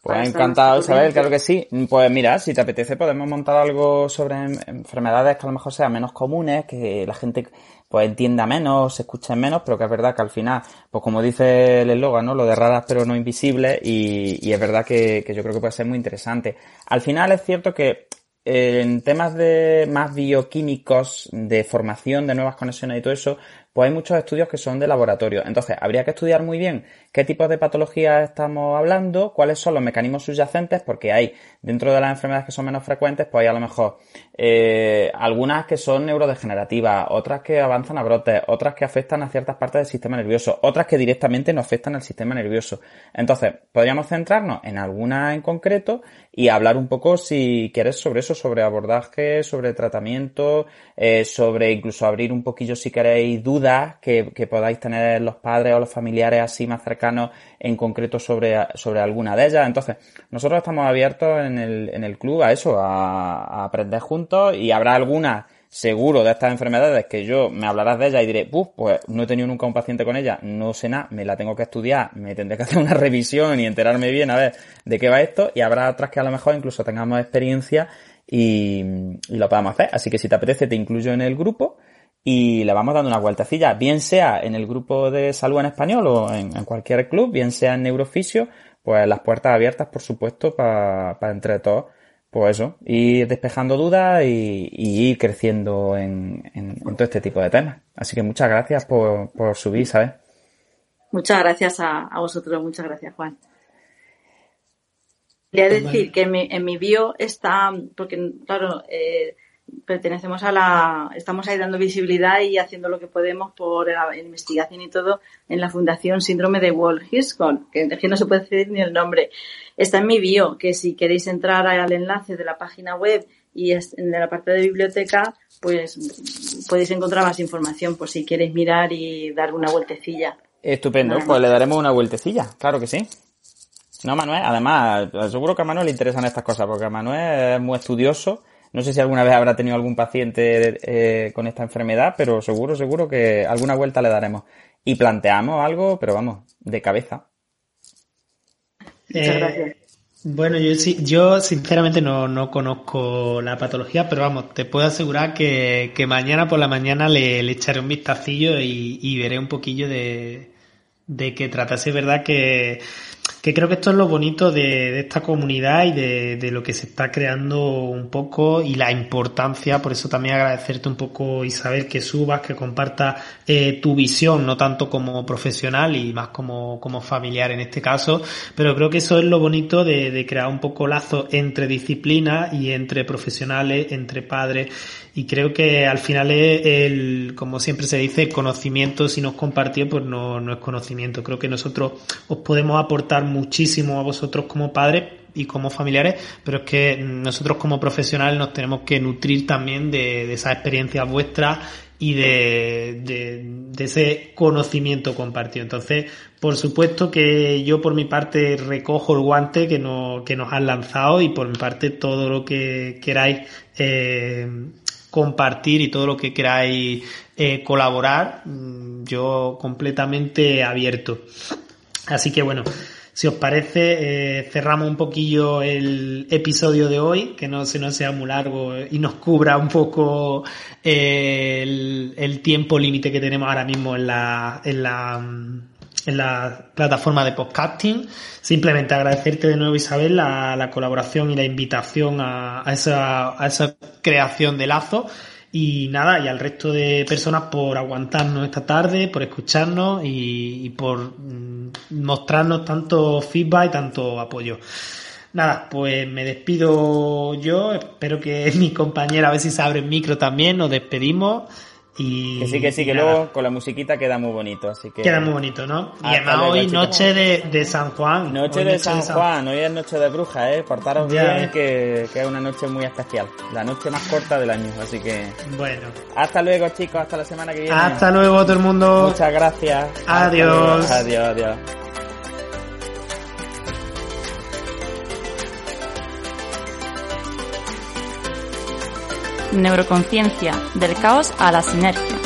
Pues encantado, Isabel, claro que sí. Pues mira, si te apetece podemos montar algo sobre enfermedades que a lo mejor sean menos comunes, que la gente pues entienda menos, se escuche menos, pero que es verdad que al final, pues como dice el eslogan, ¿no? Lo de raras pero no invisibles y, y es verdad que, que yo creo que puede ser muy interesante. Al final es cierto que en temas de más bioquímicos, de formación de nuevas conexiones y todo eso, pues hay muchos estudios que son de laboratorio. Entonces, habría que estudiar muy bien qué tipos de patologías estamos hablando, cuáles son los mecanismos subyacentes, porque hay dentro de las enfermedades que son menos frecuentes, pues hay a lo mejor eh, algunas que son neurodegenerativas, otras que avanzan a brotes, otras que afectan a ciertas partes del sistema nervioso, otras que directamente no afectan al sistema nervioso. Entonces, podríamos centrarnos en alguna en concreto y hablar un poco, si quieres, sobre eso, sobre abordaje, sobre tratamiento, eh, sobre incluso abrir un poquillo, si queréis, dudas que, que podáis tener los padres o los familiares así más cercanos en concreto sobre, sobre alguna de ellas. Entonces, nosotros estamos abiertos en el, en el club a eso, a, aprender juntos y habrá algunas seguro de estas enfermedades que yo me hablarás de ellas y diré, pues no he tenido nunca un paciente con ella, no sé nada, me la tengo que estudiar, me tendré que hacer una revisión y enterarme bien a ver de qué va esto y habrá otras que a lo mejor incluso tengamos experiencia y, y lo podamos hacer. Así que si te apetece te incluyo en el grupo y le vamos dando una vueltecilla, bien sea en el grupo de salud en español o en, cualquier club, bien sea en Neurofisio, pues las puertas abiertas, por supuesto, para entre todos pues eso, ir despejando dudas y, y ir creciendo en, en, en, todo este tipo de temas. Así que muchas gracias por, por subir, ¿sabes? Muchas gracias a, a vosotros, muchas gracias, Juan. Quería decir que en mi, en mi bio está, porque claro, eh, pertenecemos a la, estamos ahí dando visibilidad y haciendo lo que podemos por la investigación y todo en la Fundación Síndrome de Wall-Hirschhorn, que, que no se puede decir ni el nombre. Está en mi bio, que si queréis entrar al enlace de la página web y de la parte de biblioteca, pues podéis encontrar más información por si queréis mirar y dar una vueltecilla. Estupendo, pues le daremos una vueltecilla, claro que sí. No, Manuel, además, seguro que a Manuel le interesan estas cosas, porque a Manuel es muy estudioso. No sé si alguna vez habrá tenido algún paciente eh, con esta enfermedad, pero seguro, seguro que alguna vuelta le daremos. Y planteamos algo, pero vamos, de cabeza. Muchas gracias. Eh, bueno, yo, sí, yo sinceramente no, no conozco la patología, pero vamos, te puedo asegurar que, que mañana por la mañana le, le echaré un vistacillo y, y veré un poquillo de, de qué trata. Es verdad que que creo que esto es lo bonito de, de esta comunidad y de, de, lo que se está creando un poco y la importancia, por eso también agradecerte un poco Isabel que subas, que compartas eh, tu visión, no tanto como profesional y más como, como familiar en este caso, pero creo que eso es lo bonito de, de crear un poco lazo entre disciplinas y entre profesionales, entre padres y creo que al final es el, como siempre se dice, conocimiento si no es compartido, pues no, no es conocimiento. Creo que nosotros os podemos aportar muchísimo a vosotros como padres y como familiares, pero es que nosotros como profesionales nos tenemos que nutrir también de, esas experiencias vuestras y de, ese conocimiento compartido. Entonces, por supuesto que yo por mi parte recojo el guante que, no, nos han lanzado y por mi parte todo lo que queráis eh, compartir y todo lo que queráis eh, colaborar, yo completamente abierto. Así que bueno, si os parece, eh, cerramos un poquillo el episodio de hoy, que no se nos sea muy largo y nos cubra un poco eh, el, tiempo límite que tenemos ahora mismo en la, plataforma de podcasting. Simplemente agradecerte de nuevo, Isabel, la, la colaboración y la invitación a, a, esa, a esa creación de lazo. Y nada, y al resto de personas por aguantarnos esta tarde, por escucharnos y, por mostrarnos tanto feedback y tanto apoyo. Nada, pues me despido yo, espero que [laughs] mi compañera a ver si se abre el micro también, nos despedimos. Y, que sí, que sí, que nada. luego con la musiquita queda muy bonito, así que... Queda muy bonito, ¿no? Y además hoy noche de, de, San Juan. Noche, de, noche San de, San Juan, hoy es noche de bruja, ¿eh? Portaros ya, bien, que, que, es una noche muy especial. La noche más corta del año, así que... Bueno. Hasta luego, chicos, hasta la semana que viene. Hasta luego, todo el mundo. Muchas gracias. Adiós. Adiós, adiós. Neuroconciencia, del caos a la sinergia.